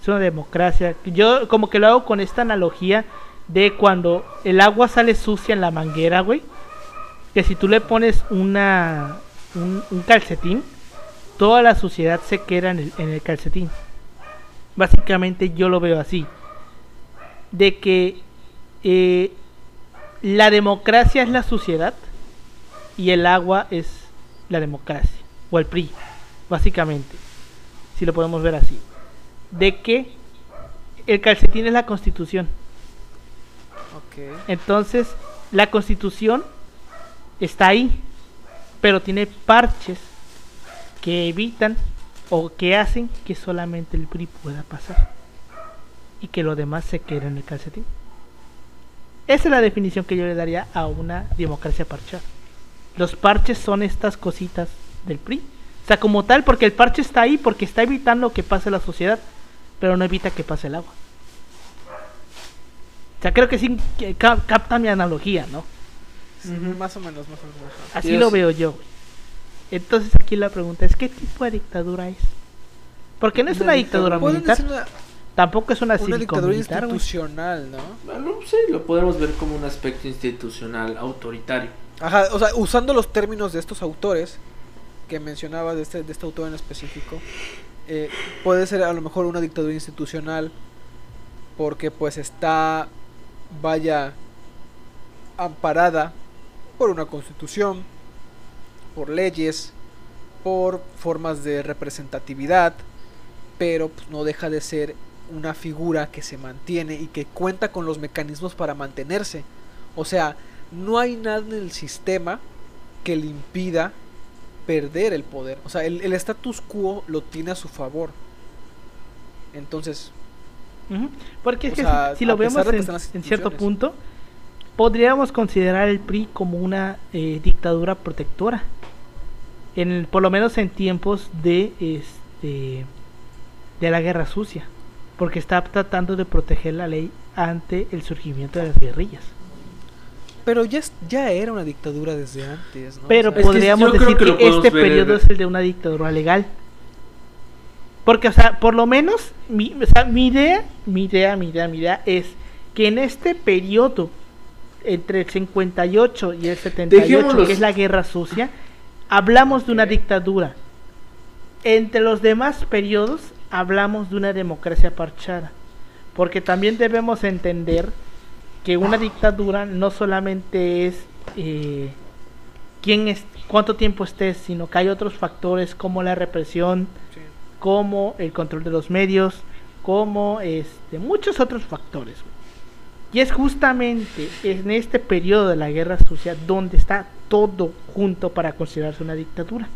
Es una democracia. Yo como que lo hago con esta analogía de cuando el agua sale sucia en la manguera, güey. Que si tú le pones una un, calcetín, toda la suciedad se queda en el, en el calcetín. Básicamente yo lo veo así. De que eh, la democracia es la suciedad y el agua es la democracia. O el PRI, básicamente. Si lo podemos ver así. De que el calcetín es la constitución. Ok. Entonces, la constitución está ahí, pero tiene parches que evitan o que hacen que solamente el PRI pueda pasar y que lo demás se quede en el calcetín. Esa es la definición que yo le daría a una democracia parchada. Los parches son estas cositas del PRI. O sea, como tal, porque el parche está ahí, porque está evitando que pase la sociedad, pero no evita que pase el agua. O sea, creo que sí que cap- capta mi analogía, ¿no? Sí, Más o menos, más o menos. Así lo veo yo. güey. Entonces aquí la pregunta es, ¿qué tipo de dictadura es? Porque no es una, dictadura militar, una, tampoco es una, una dictadura cívico-militar, güey. institucional, ¿no? Bueno, sí, lo podemos ver como un aspecto institucional autoritario. Ajá, o sea, usando los términos de estos autores que mencionaba de este, de este autor en específico, eh, puede ser a lo mejor una dictadura institucional porque pues está, vaya, amparada por una constitución, por leyes, por formas de representatividad, pero pues, no deja de ser una figura que se mantiene y que cuenta con los mecanismos para mantenerse. O sea, no hay nada en el sistema que le impida perder el poder. O sea, el, el status quo lo tiene a su favor. Entonces. Porque es que sea, si, si lo vemos en, en cierto punto, podríamos considerar el PRI como una eh, dictadura protectora. En, el- por lo menos en tiempos de este de la guerra sucia. Porque está tratando de proteger la ley ante el surgimiento de las guerrillas. Pero ya, ya era una dictadura desde antes, ¿no? Pero O sea, Es que podríamos decir que este ver periodo es el de una dictadura legal. Porque, o sea, por lo menos, mi, o sea, mi idea, mi idea, mi idea, mi idea es que en este periodo, entre el 58 y el 78, Dejémoslos. que es la guerra sucia, hablamos de una dictadura. Entre los demás periodos, hablamos de una democracia parchada. Porque también debemos entender que una dictadura no solamente es eh, quién es, cuánto tiempo estés, sino que hay otros factores como la represión, sí. como el control de los medios, como este, muchos otros factores. Y es justamente en este periodo de la guerra sucia donde está todo junto para considerarse una dictadura.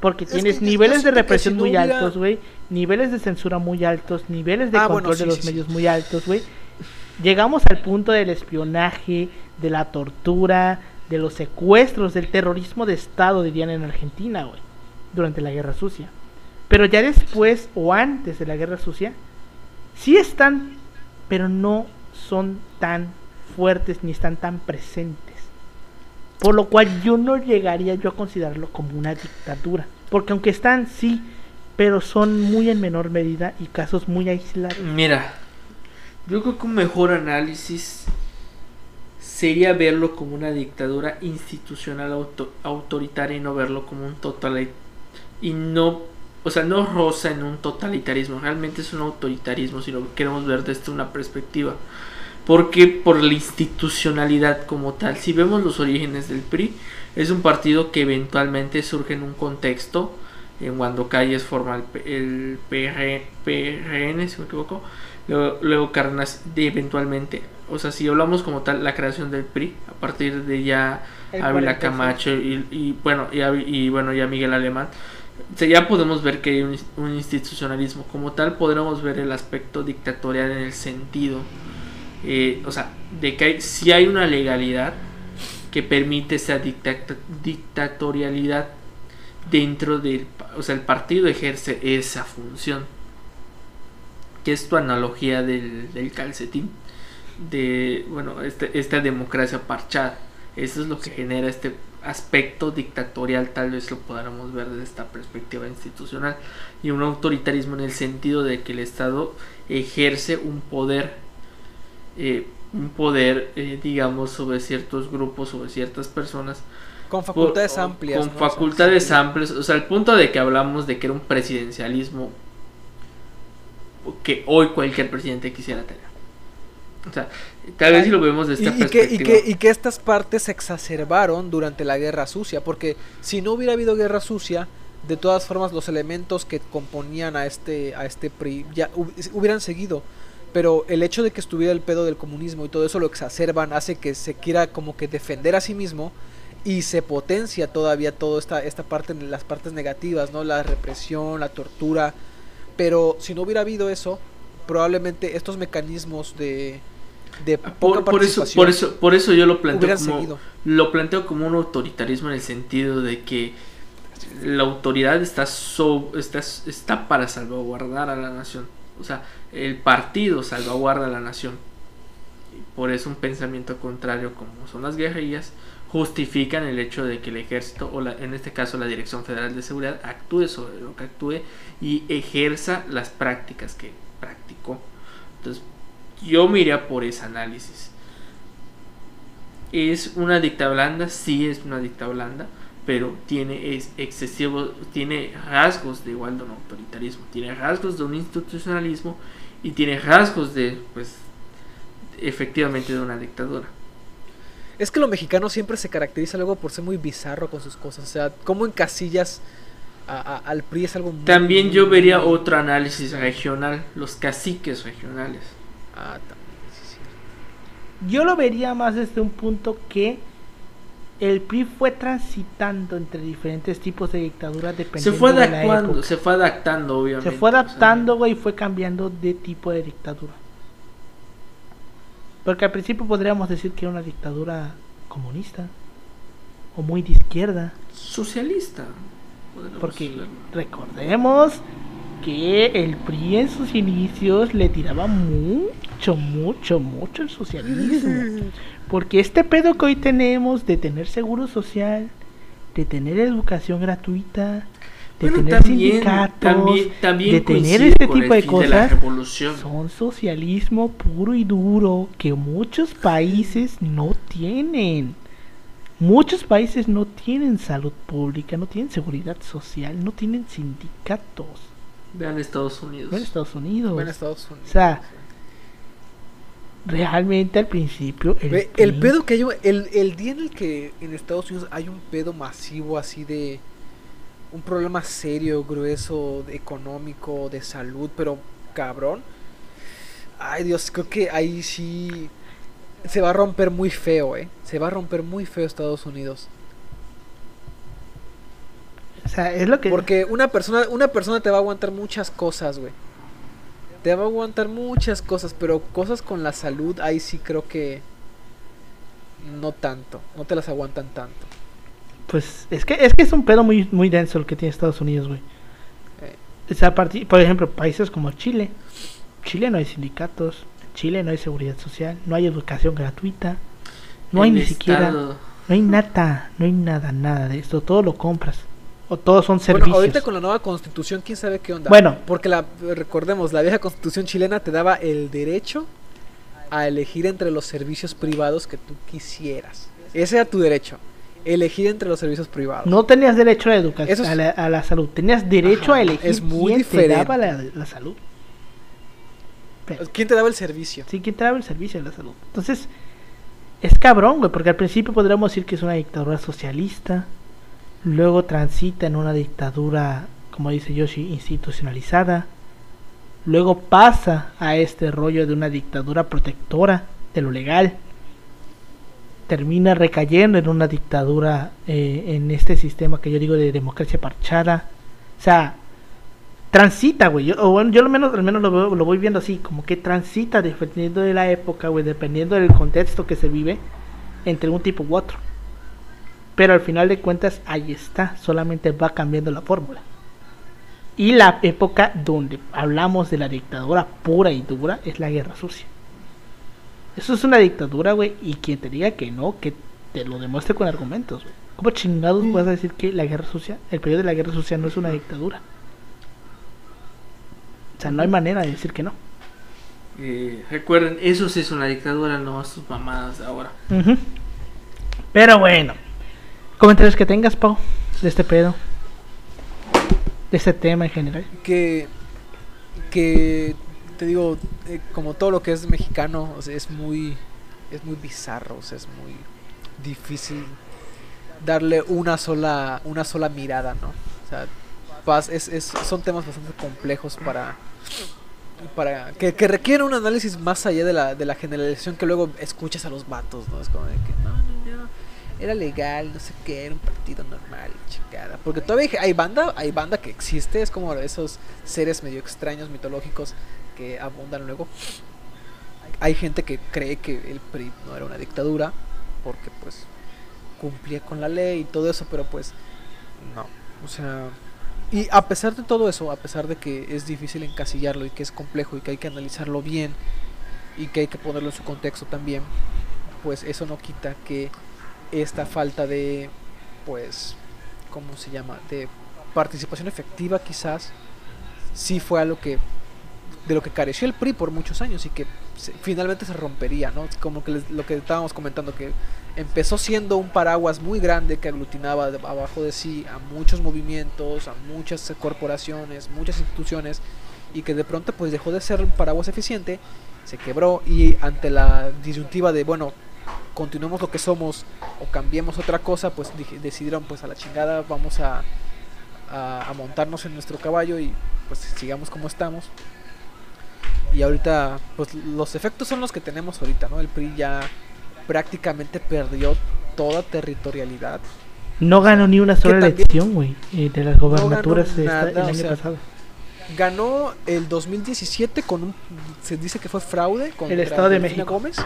Porque Es tienes niveles de represión muy altos, güey, niveles de censura muy altos, niveles de Ah, control bueno, sí, de los sí. medios muy altos, güey. Llegamos al punto del espionaje, de la tortura, de los secuestros, del terrorismo de Estado, dirían en Argentina, güey, durante la Guerra Sucia. Pero ya después o antes de la Guerra Sucia, sí están, pero no son tan fuertes ni están tan presentes. Por lo cual yo no llegaría yo a considerarlo como una dictadura. Porque aunque están, sí, pero son muy en menor medida y casos muy aislados. Mira, yo creo que un mejor análisis sería verlo como una dictadura institucional auto- autoritaria y no verlo como un total y no, o sea, no roza en un totalitarismo, realmente es un autoritarismo si lo queremos ver desde una perspectiva. Porque por la institucionalidad como tal, si vemos los orígenes del PRI, es un partido que eventualmente surge en un contexto, en cuando Calles forma el, el PR PRN, si me equivoco, luego, luego Cárdenas de eventualmente, o sea, si hablamos como tal la creación del PRI, a partir de ya Ávila 46. Camacho y, y, bueno, y, y bueno, ya Miguel Alemán, ya podemos ver que hay un, un institucionalismo. Como tal, podremos ver el aspecto dictatorial en el sentido, eh, o sea, de que hay, si hay una legalidad que permite esa dictatorialidad dentro del, o sea, el partido ejerce esa función. Que es tu analogía del, del calcetín, de, bueno, este- esta democracia parchada. Eso es lo que genera este aspecto dictatorial, tal vez lo podamos ver desde esta perspectiva institucional, y un autoritarismo en el sentido de que el Estado ejerce un poder eh, un poder, eh, digamos, sobre ciertos grupos, sobre ciertas personas. Con facultades por- amplias. Con ¿no? O sea, facultades amplias. O sea, el punto de que hablamos de que era un presidencialismo que hoy cualquier presidente quisiera tener. O sea, tal vez si lo vemos de Y, esta y que, perspectiva. y, que, y que estas partes se exacerbaron durante la guerra sucia, porque si no hubiera habido guerra sucia, de todas formas los elementos que componían a este, a este PRI ya hub- hubieran seguido. Pero el hecho de que estuviera el pedo del comunismo y todo eso lo exacerban, hace que se quiera como que defender a sí mismo y se potencia todavía toda esta, esta parte, las partes negativas, ¿no? La represión, la tortura. Pero si no hubiera habido eso, probablemente estos mecanismos de, de poca Ah, por, por eso, por eso, por eso yo lo planteo como, seguido. lo planteo como un autoritarismo en el sentido de que la autoridad está, so- está, está para salvaguardar a la nación. O sea, el partido salvaguarda a la nación. Por eso un pensamiento contrario como son las guerrillas justifican el hecho de que el ejército o la, en este caso la Dirección Federal de Seguridad actúe sobre lo que actúe y ejerza las prácticas que practicó. Entonces, yo me por ese análisis. ¿Es una dicta blanda? Sí, es una dicta blanda, pero tiene es excesivo, tiene rasgos de igual de un autoritarismo, tiene rasgos de un institucionalismo y tiene rasgos de, pues, efectivamente de una dictadura. Es que lo mexicano siempre se caracteriza luego por ser muy bizarro con sus cosas. O sea, como en casillas al PRI es algo muy... También yo vería otro análisis regional, los caciques regionales. Ah, también, sí, sí. Yo lo vería más desde un punto que el PRI fue transitando entre diferentes tipos de dictaduras Se dependiendo fue de la época. se fue adaptando, obviamente. Se fue o sea, adaptando, güey, y fue cambiando de tipo de dictadura. Porque al principio podríamos decir que era una dictadura comunista o muy de izquierda. socialista. Porque recordemos que el PRI en sus inicios le tiraba mucho, mucho, mucho el socialismo. Porque este pedo que hoy tenemos de tener seguro social, de tener educación gratuita, de Bueno, tener también, sindicatos, también, también de tener este tipo de cosas, son socialismo puro y duro que muchos países no tienen. Muchos países no tienen salud pública, no tienen seguridad social, no tienen sindicatos. Vean Estados Unidos. En Estados Unidos. En Estados Unidos. O sea, realmente al principio el, Ve, el PRI pedo que hay, el, el día en el que en Estados Unidos hay un pedo masivo así de un problema serio, grueso, de- económico, de salud, pero cabrón. Ay Dios, creo que ahí sí se va a romper muy feo, eh. Se va a romper muy feo Estados Unidos. o sea, es lo que Porque una persona, una persona te va a aguantar muchas cosas, güey. Te va a aguantar muchas cosas, pero cosas con la salud, ahí sí creo que no tanto, no te las aguantan tanto. Pues es que es que es un pedo muy muy denso el que tiene Estados Unidos, güey. Eh. O sea, por ejemplo, países como Chile. Chile no hay sindicatos, en Chile no hay seguridad social, no hay educación gratuita, no hay ni siquiera, no hay nada, no hay nada, nada de esto, todo lo compras. O todos son Bueno, servicios. ahorita con la nueva constitución, quién sabe qué onda. Bueno. porque la recordemos, la vieja constitución chilena te daba el derecho a elegir entre los servicios privados que tú quisieras. Ese era tu derecho, elegir entre los servicios privados. No tenías derecho a la educación, es- a, la, a la salud. Tenías derecho Ajá, a elegir es muy quién diferente. te daba la, la salud. Pero- ¿Quién te daba el servicio? Sí, ¿quién te daba el servicio de la salud? Entonces, es cabrón, güey, porque al principio podríamos decir que es una dictadura socialista, luego transita en una dictadura, como dice Yoshi, institucionalizada, luego pasa a este rollo de una dictadura protectora de lo legal, termina recayendo en una dictadura eh, en este sistema que yo digo de democracia parchada, o sea, transita, güey. O bueno, yo al menos, al menos lo, veo- lo voy viendo así, como que transita dependiendo de la época, güey, dependiendo del contexto que se vive entre un tipo u otro. Pero al final de cuentas, ahí está, solamente va cambiando la fórmula. Y la época donde hablamos de la dictadura pura y dura es la guerra sucia. Eso es una dictadura, güey, y quien te diga que no, que te lo demuestre con argumentos, güey. ¿Cómo chingados puedes decir que la guerra sucia, el periodo de la guerra sucia no es una dictadura? O sea, no hay manera de decir que no. Eh, recuerden, eso sí es una dictadura, no sus mamadas de ahora. Pero bueno, comentarios que tengas, Pau, de este pedo, de este tema en general. que que te digo eh, como todo lo que es mexicano es muy es muy bizarro o sea, es muy difícil darle una sola una sola mirada no o sea es, es- son temas bastante complejos para para que, requieren un análisis más allá de la, de la generalización que luego escuchas a los vatos no es como de que no no no era legal, no sé qué, era un partido normal, chingada. Porque todavía hay banda, hay banda que existe, es como esos seres medio extraños, mitológicos, que abundan luego. Hay gente que cree que el PRI no era una dictadura, porque pues cumplía con la ley y todo eso, pero pues no. O sea, y a pesar de todo eso, a pesar de que es difícil encasillarlo y que es complejo y que hay que analizarlo bien y que hay que ponerlo en su contexto también, pues eso no quita que esta falta de, pues, ¿cómo se llama? De participación efectiva quizás, sí fue algo que, de lo que careció el PRI por muchos años y que finalmente se rompería, ¿no? Como que lo que estábamos comentando, que empezó siendo un paraguas muy grande que aglutinaba abajo de sí a muchos movimientos, a muchas corporaciones, muchas instituciones, y que de pronto pues dejó de ser un paraguas eficiente, se quebró y ante la disyuntiva de, bueno, continuemos lo que somos o cambiemos otra cosa, pues decidieron pues a la chingada vamos a, a montarnos en nuestro caballo y pues sigamos como estamos. Y ahorita pues los efectos son los que tenemos ahorita, ¿no? El PRI ya prácticamente perdió toda territorialidad. No ganó ni una sola elección, güey, eh, de las gobernaturas nada, el año sea, pasado. Ganó el 2017 con un se dice que fue fraude contra Estado de Delfina México. Gómez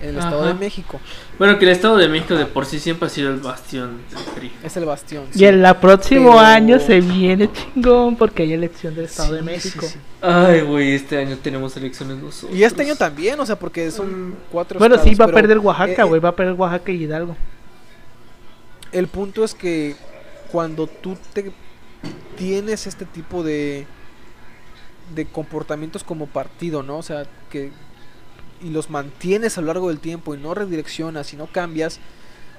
en el Estado de. México. Bueno, que el Estado de México de por sí siempre ha sido el bastión del PRI. Es el bastión. Y el la próximo Pero- año se viene chingón porque hay elección del Estado de México. sí, sí. Ay, güey, este año tenemos elecciones nosotros. Y este año también, o sea, porque son cuatro Bueno, sí, va a perder Oaxaca, eh, güey, va a perder Oaxaca y Hidalgo. El punto es que cuando tú te tienes este tipo de de comportamientos como partido, ¿no? O sea, que y los mantienes a lo largo del tiempo y no redireccionas y no cambias,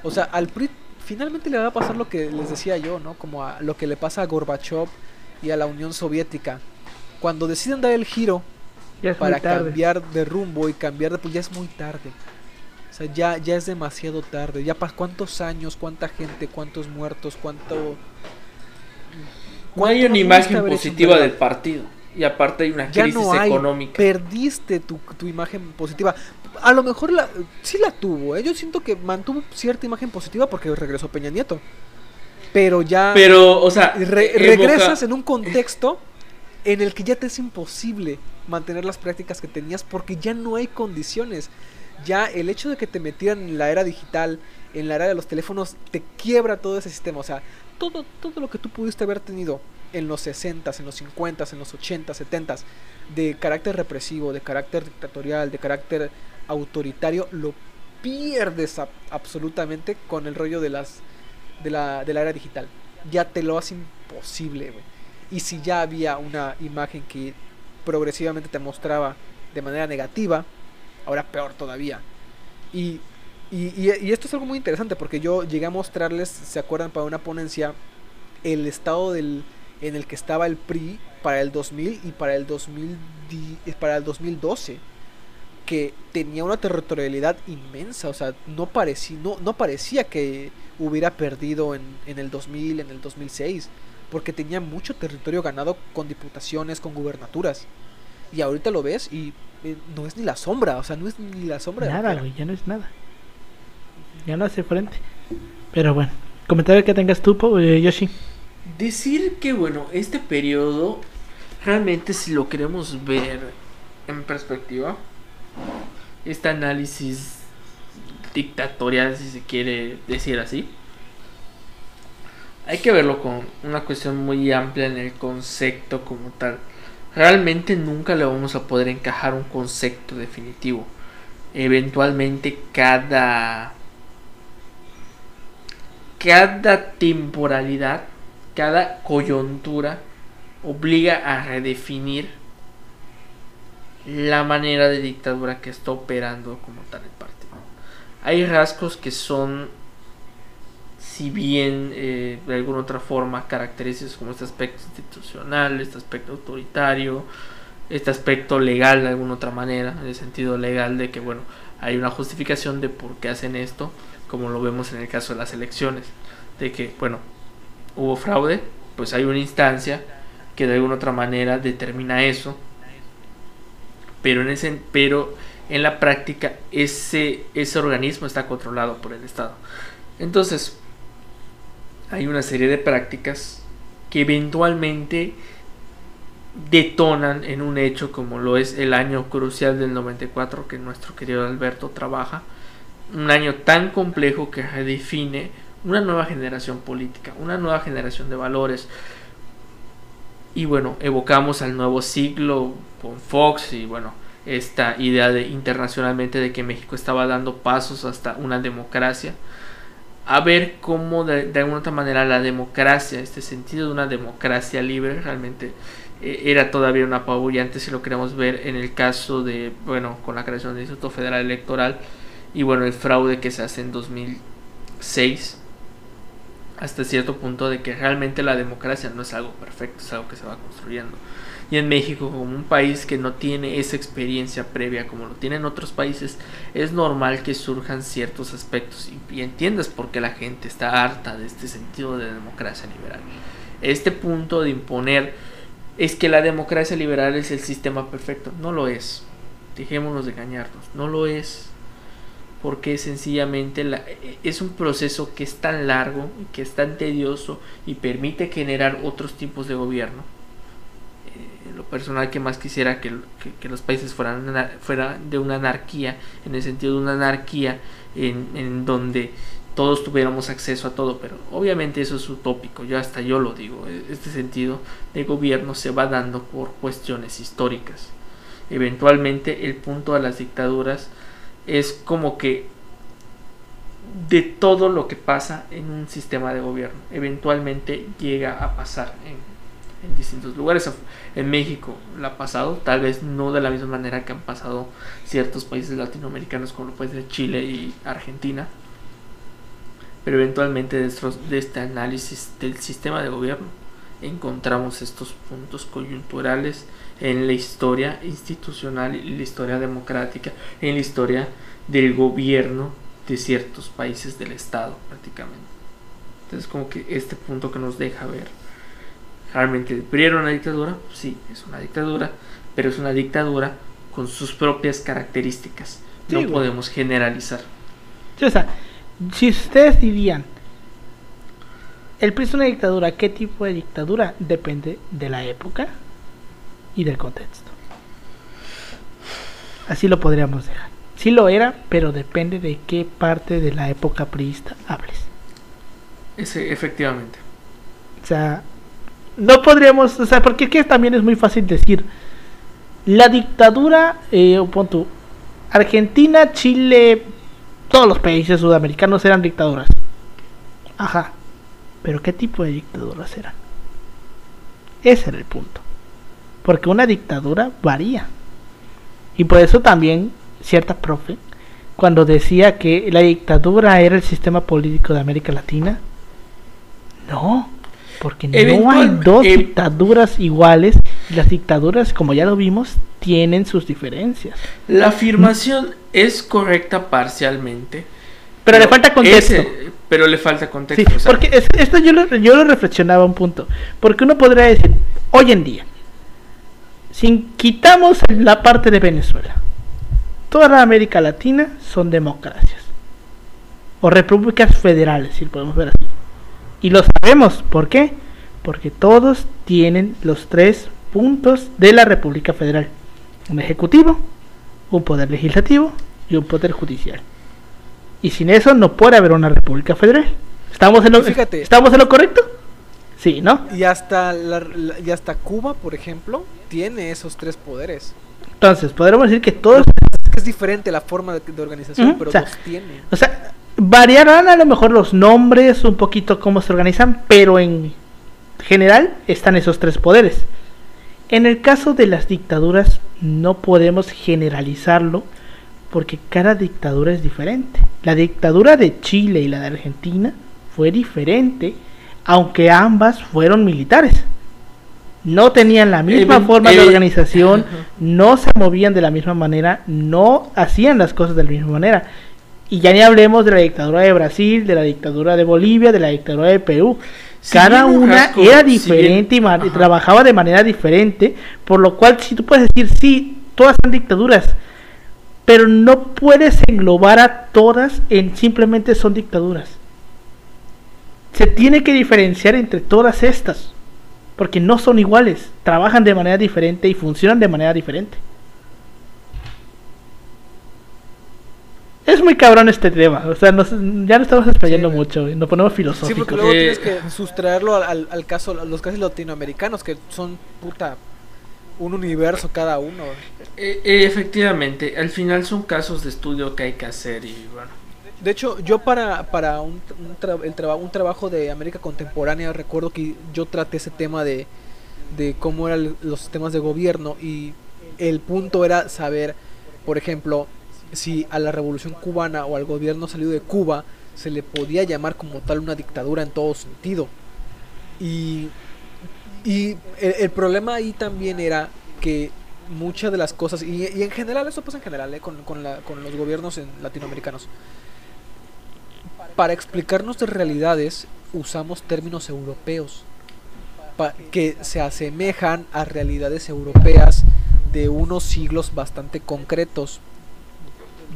o sea, al PRI finalmente le va a pasar lo que les decía yo, ¿no? Como a lo que le pasa a Gorbachev y a la Unión Soviética. Cuando deciden dar el giro para cambiar de rumbo y cambiar de pues ya es muy tarde. O sea, ya, ya es demasiado tarde. Ya pa cuántos años, cuánta gente, cuántos muertos, cuánto No hay ¿Cuánto una imagen positiva del partido. Y aparte hay una ya crisis no hay. económica. Perdiste tu, tu imagen positiva. A lo mejor la, sí la tuvo, ¿eh? Yo siento que mantuvo cierta imagen positiva porque regresó Peña Nieto. Pero ya Pero, o sea, re- regresas en un contexto en el que ya te es imposible mantener las prácticas que tenías porque ya no hay condiciones. Ya el hecho de que te metieran en la era digital, en la era de los teléfonos, te quiebra todo ese sistema. O sea, todo, todo lo que tú pudiste haber tenido en los 60s, en los 50s, en los 80s, 70s, de carácter represivo, de carácter dictatorial, de carácter autoritario, lo pierdes absolutamente con el rollo de las de la, de la era digital. Ya te lo hace imposible. Y si ya había una imagen que progresivamente te mostraba de manera negativa, ahora peor todavía. Y, y, y- y esto es algo muy interesante porque yo llegué a mostrarles, ¿se acuerdan? Para una ponencia, el estado del, en el que estaba el PRI para el 2000 y para el, 2000, di- para el 2012 que tenía una territorialidad inmensa, o sea, no parecía, no, no parecía que hubiera perdido en, en el 2000, en el 2006, porque tenía mucho territorio ganado con diputaciones, con gubernaturas. Y ahorita lo ves y eh, no es ni la sombra, o sea, no es ni la sombra Nada, güey, ya no es nada. Ya no hace frente. Pero bueno, comentario que tengas tú, eh, Yoshi. Decir que, bueno, este periodo, realmente si lo queremos ver en perspectiva, este análisis dictatorial, si se quiere decir así, hay que verlo con una cuestión muy amplia en el concepto como tal. Realmente nunca le vamos a poder encajar un concepto definitivo. Eventualmente cada cada temporalidad, cada coyuntura obliga a redefinir la manera de dictadura que está operando como tal el partido. Hay rasgos que son, si bien eh, de alguna otra forma, característicos como este aspecto institucional, este aspecto autoritario, este aspecto legal de alguna otra manera, en el sentido legal de que, bueno, hay una justificación de por qué hacen esto, como lo vemos en el caso de las elecciones, de que, bueno, hubo fraude, pues hay una instancia que de alguna otra manera determina eso, pero en, ese, pero en la práctica ese, ese organismo está controlado por el Estado. Entonces, hay una serie de prácticas que eventualmente detonan en un hecho como lo es el año crucial del 94 que nuestro querido Alberto trabaja, un año tan complejo que redefine una nueva generación política, una nueva generación de valores. Y bueno, evocamos al nuevo siglo con Fox y bueno, esta idea de internacionalmente de que México estaba dando pasos hasta una democracia. A ver cómo de, de alguna otra manera la democracia, este sentido de una democracia libre, realmente eh, era todavía una apabullante si lo queremos ver en el caso de, bueno, con la creación del Instituto Federal Electoral y bueno, el fraude que se hace en 2006 hasta cierto punto de que realmente la democracia no es algo perfecto, es algo que se va construyendo. Y en México, como un país que no tiene esa experiencia previa como lo tienen otros países, es normal que surjan ciertos aspectos y, entiendas por qué la gente está harta de este sentido de democracia liberal. Este punto de imponer es que la democracia liberal es el sistema perfecto. No lo es. Dejémonos de engañarnos. No lo es. Porque sencillamente la, es un proceso que es tan largo que es tan tedioso y permite generar otros tipos de gobierno. Eh, lo personal que más quisiera que, que, los países fueran, fueran de una anarquía, en el sentido de una anarquía en, en donde todos tuviéramos acceso a todo, pero obviamente eso es utópico, yo hasta yo lo digo, e-, este sentido de gobierno se va dando por cuestiones históricas. Eventualmente el punto de las dictaduras es como que de todo lo que pasa en un sistema de gobierno, eventualmente llega a pasar en, distintos lugares. En México la ha pasado, tal vez no de la misma manera que han pasado ciertos países latinoamericanos como puede ser Chile y Argentina, pero eventualmente dentro de este análisis del sistema de gobierno encontramos estos puntos coyunturales en la historia institucional y la historia democrática, en la historia del gobierno de ciertos países del Estado prácticamente. Entonces como que este punto que nos deja ver, realmente era una dictadura, sí, es una dictadura, pero es una dictadura con sus propias características. Sí, no bueno. podemos generalizar. Sí, o sea, si ustedes dirían, el PRI es una dictadura, ¿qué tipo de dictadura? Depende de la época y del contexto. Así lo podríamos dejar. Sí lo era, pero depende de qué parte de la época priista hables. Ese, efectivamente. O sea, no podríamos, o sea, porque que también es muy fácil decir, la dictadura, eh, pon tú, Argentina, Chile, todos los países sudamericanos eran dictaduras. Ajá. Pero ¿qué tipo de dictaduras eran? Ese era el punto. Porque una dictadura varía. Y por eso también cierta profe, cuando decía que la dictadura era el sistema político de América Latina, no, porque no hay dos eh, dictaduras iguales y las dictaduras, como ya lo vimos, tienen sus diferencias. La afirmación es correcta parcialmente. Pero, pero le falta contexto. Ese, pero le falta contexto. Sí, o sea, porque es, esto yo lo, yo lo reflexionaba un punto. Porque uno podría decir, hoy en día, si quitamos la parte de Venezuela, toda la América Latina son democracias. O repúblicas federales, si lo podemos ver así. Y lo sabemos, ¿por qué? Porque todos tienen los tres puntos de la República Federal. Un ejecutivo, un poder legislativo y un poder judicial. Y sin eso no puede haber una República Federal. ¿Estamos en lo, Fíjate, ¿estamos en lo correcto? Sí, ¿no? Y hasta, la, la, y hasta Cuba, por ejemplo, tiene esos tres poderes. Entonces, podríamos decir que todos... Es diferente la forma de, de organización, uh -huh. pero o sea, los tiene. O sea, variarán a lo mejor los nombres, un poquito cómo se organizan, pero en general están esos tres poderes. En el caso de las dictaduras no podemos generalizarlo porque cada dictadura es diferente. La dictadura de Chile y la de Argentina fue diferente, aunque ambas fueron militares. No tenían la misma Even- forma de organización, no se movían de la misma manera, no hacían las cosas de la misma manera. Y ya ni hablemos de la dictadura de Brasil, de la dictadura de Bolivia, de la dictadura de Perú. Si Cada una era si bien- diferente y, trabajaba de manera diferente, por lo cual si tú puedes decir, sí, todas son dictaduras, pero no puedes englobar a todas en simplemente son dictaduras. Se tiene que diferenciar entre todas estas, porque no son iguales, trabajan de manera diferente y funcionan de manera diferente. Es muy cabrón este tema, o sea, nos- ya no estamos explayando mucho, nos ponemos Sí, filosóficos. porque luego Eh, tienes que sustraerlo al, al- al caso, a los casos latinoamericanos, que son puta un universo cada uno. Eh, eh, efectivamente, al final son casos de estudio que hay que hacer y bueno. De hecho, yo para, para un, un, tra- el traba- un trabajo de América Contemporánea recuerdo que yo traté ese tema de, de cómo eran los sistemas de gobierno y el punto era saber, por ejemplo, si a la revolución cubana o al gobierno salido de Cuba se le podía llamar como tal una dictadura en todo sentido. Y, y el, problema ahí también era que muchas de las cosas, y, y en general, eso pasa en general eh, con, con, la- con los gobiernos en- latinoamericanos, para explicar nuestras realidades usamos términos europeos que se asemejan a realidades europeas de unos siglos bastante concretos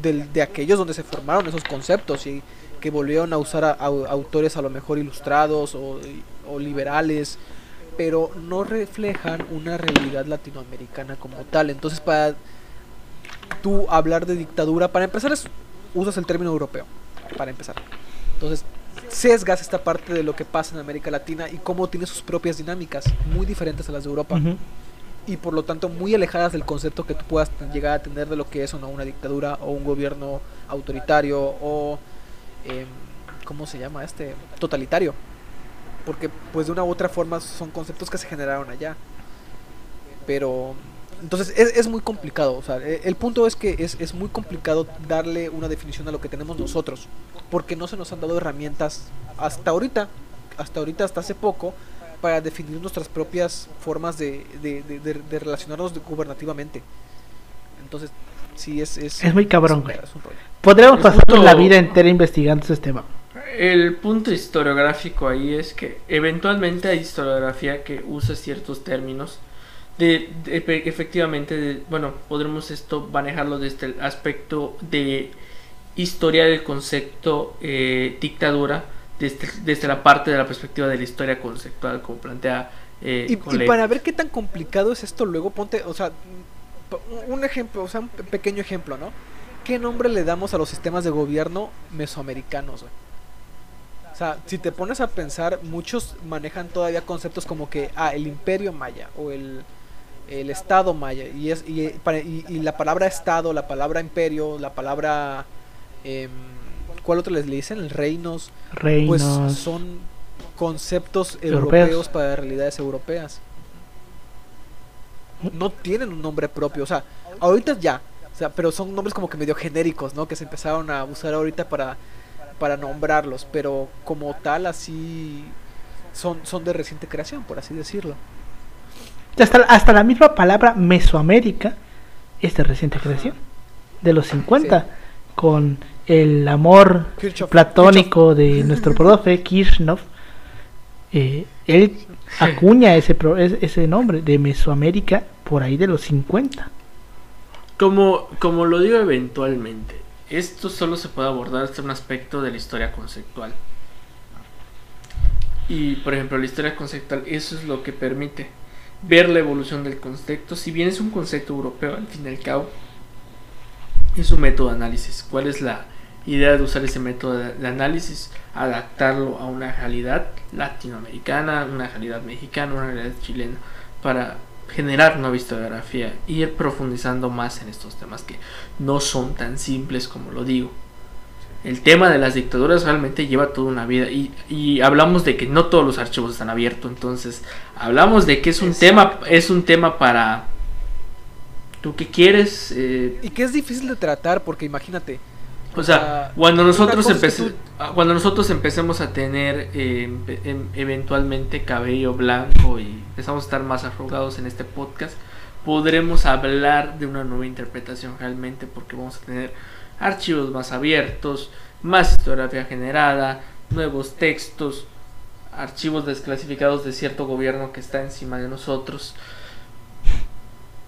del- de aquellos donde se formaron esos conceptos y que volvieron a usar a, au- autores a lo mejor ilustrados o, o liberales pero no reflejan una realidad latinoamericana como tal. Entonces para tú hablar de dictadura para empezar es usas el término europeo para empezar entonces sesgas esta parte de lo que pasa en América Latina y cómo tiene sus propias dinámicas muy diferentes a las de Europa. Y por lo tanto muy alejadas del concepto que tú puedas llegar a tener de lo que es o no una dictadura o un gobierno autoritario o em, ¿cómo se llama este? totalitario. Porque pues de una u otra forma son conceptos que se generaron allá. Pero entonces es, es muy complicado. O sea e- el punto es que es, es muy complicado darle una definición a lo que tenemos nosotros porque no se nos han dado herramientas hasta ahorita hasta ahorita hasta hace poco para definir nuestras propias formas de, de, de- de- de relacionarnos gubernativamente entonces sí es es, Es muy cabrón, güey. Podríamos pasar punto- la vida entera investigando ese tema. El punto historiográfico ahí es que eventualmente hay historiografía que usa ciertos términos. De, de- efe- efectivamente, de- bueno, podremos esto manejarlo desde el aspecto de historia del concepto eh, dictadura, desde, desde la parte de la perspectiva de la historia conceptual, como plantea eh, Y, para ver qué tan complicado es esto, luego ponte, o sea, un ejemplo, o sea, un pe- pequeño ejemplo, ¿no? ¿Qué nombre le damos a los sistemas de gobierno mesoamericanos, güey? O sea, si te pones a pensar, muchos manejan todavía conceptos como que, ah, el imperio maya o el, el estado maya. Y, es, y, para- y- y la palabra estado, la palabra imperio, la palabra... em, ¿Cuál otro les le dicen? El reinos pues Reinos. son conceptos Europeos. europeos para realidades europeas. No tienen un nombre propio, o sea, ahorita ya, o sea, pero son nombres como que medio genéricos, ¿no? Que se empezaron a usar ahorita para, para nombrarlos, pero como tal así son, son de reciente creación, por así decirlo. Hasta, hasta la misma palabra Mesoamérica es de reciente creación, de los 50, con el amor Kirchhoff- platónico de nuestro profe Kirchhoff. eh, él acuña ese, ese nombre de Mesoamérica por ahí de los 50. Como, como lo digo eventualmente, esto solo se puede abordar desde un aspecto de la historia conceptual. Y por ejemplo, la historia conceptual, eso es lo que permite ver la evolución del concepto. Si bien es un concepto europeo, al fin y al cabo, es un método de análisis. ¿Cuál es la idea de usar ese método de, análisis? Adaptarlo a una realidad latinoamericana, una realidad mexicana, una realidad chilena, para generar nueva historiografía e ir profundizando más en estos temas que no son tan simples como lo digo. el tema de las dictaduras realmente lleva toda una vida y, y hablamos de que no todos los archivos están abiertos, entonces hablamos de que es un tema es un tema para tú que quieres eh, Y que es difícil de tratar porque imagínate. o sea, cuando nosotros empece- tú- ah, cuando nosotros empecemos a tener eh, em- eventualmente cabello blanco y empezamos a estar más arrugados en este podcast, podremos hablar de una nueva interpretación realmente porque vamos a tener archivos más abiertos, más historiografía generada, nuevos textos, archivos desclasificados de cierto gobierno que está encima de nosotros.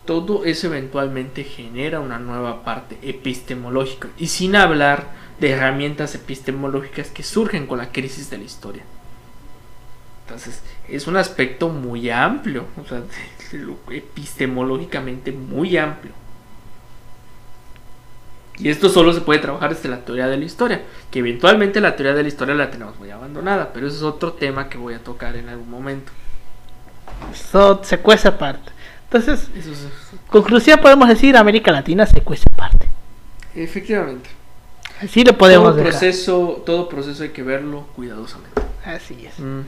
Todo eso eventualmente genera una nueva parte epistemológica y sin hablar de herramientas epistemológicas que surgen con la crisis de la historia. Entonces, es un aspecto muy amplio, o sea, epistemológicamente muy amplio. Y esto solo se puede trabajar desde la teoría de la historia, que eventualmente la teoría de la historia la tenemos muy abandonada, pero eso es otro tema que voy a tocar en algún momento. Eso se aparte. Entonces, Eso es, conclusión podemos decir, América Latina se cuece aparte. efectivamente. Así lo podemos todo dejar. proceso, todo proceso hay que verlo cuidadosamente. Así es. Mm.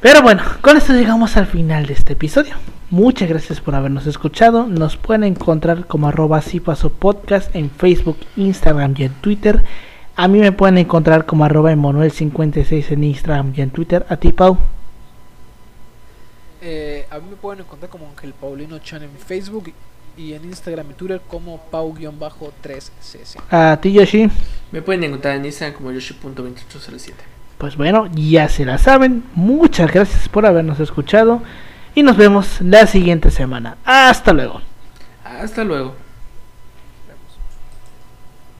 Pero bueno, con esto llegamos al final de este episodio. Muchas gracias por habernos escuchado. Nos pueden encontrar como arroba pasó podcast en Facebook, Instagram y en Twitter. A mí me pueden encontrar como arroba Emanuel56 en Instagram y en Twitter. A ti, Pau. Eh, a mí me pueden encontrar como Ángel Paulino Chan en Facebook y en Instagram y Twitter como Pau-3cc. A ti, Yoshi. Me pueden encontrar en Instagram como yoshi.2807. Pues bueno, ya se la saben. Muchas gracias por habernos escuchado. Y nos vemos la siguiente semana. Hasta luego. Hasta luego.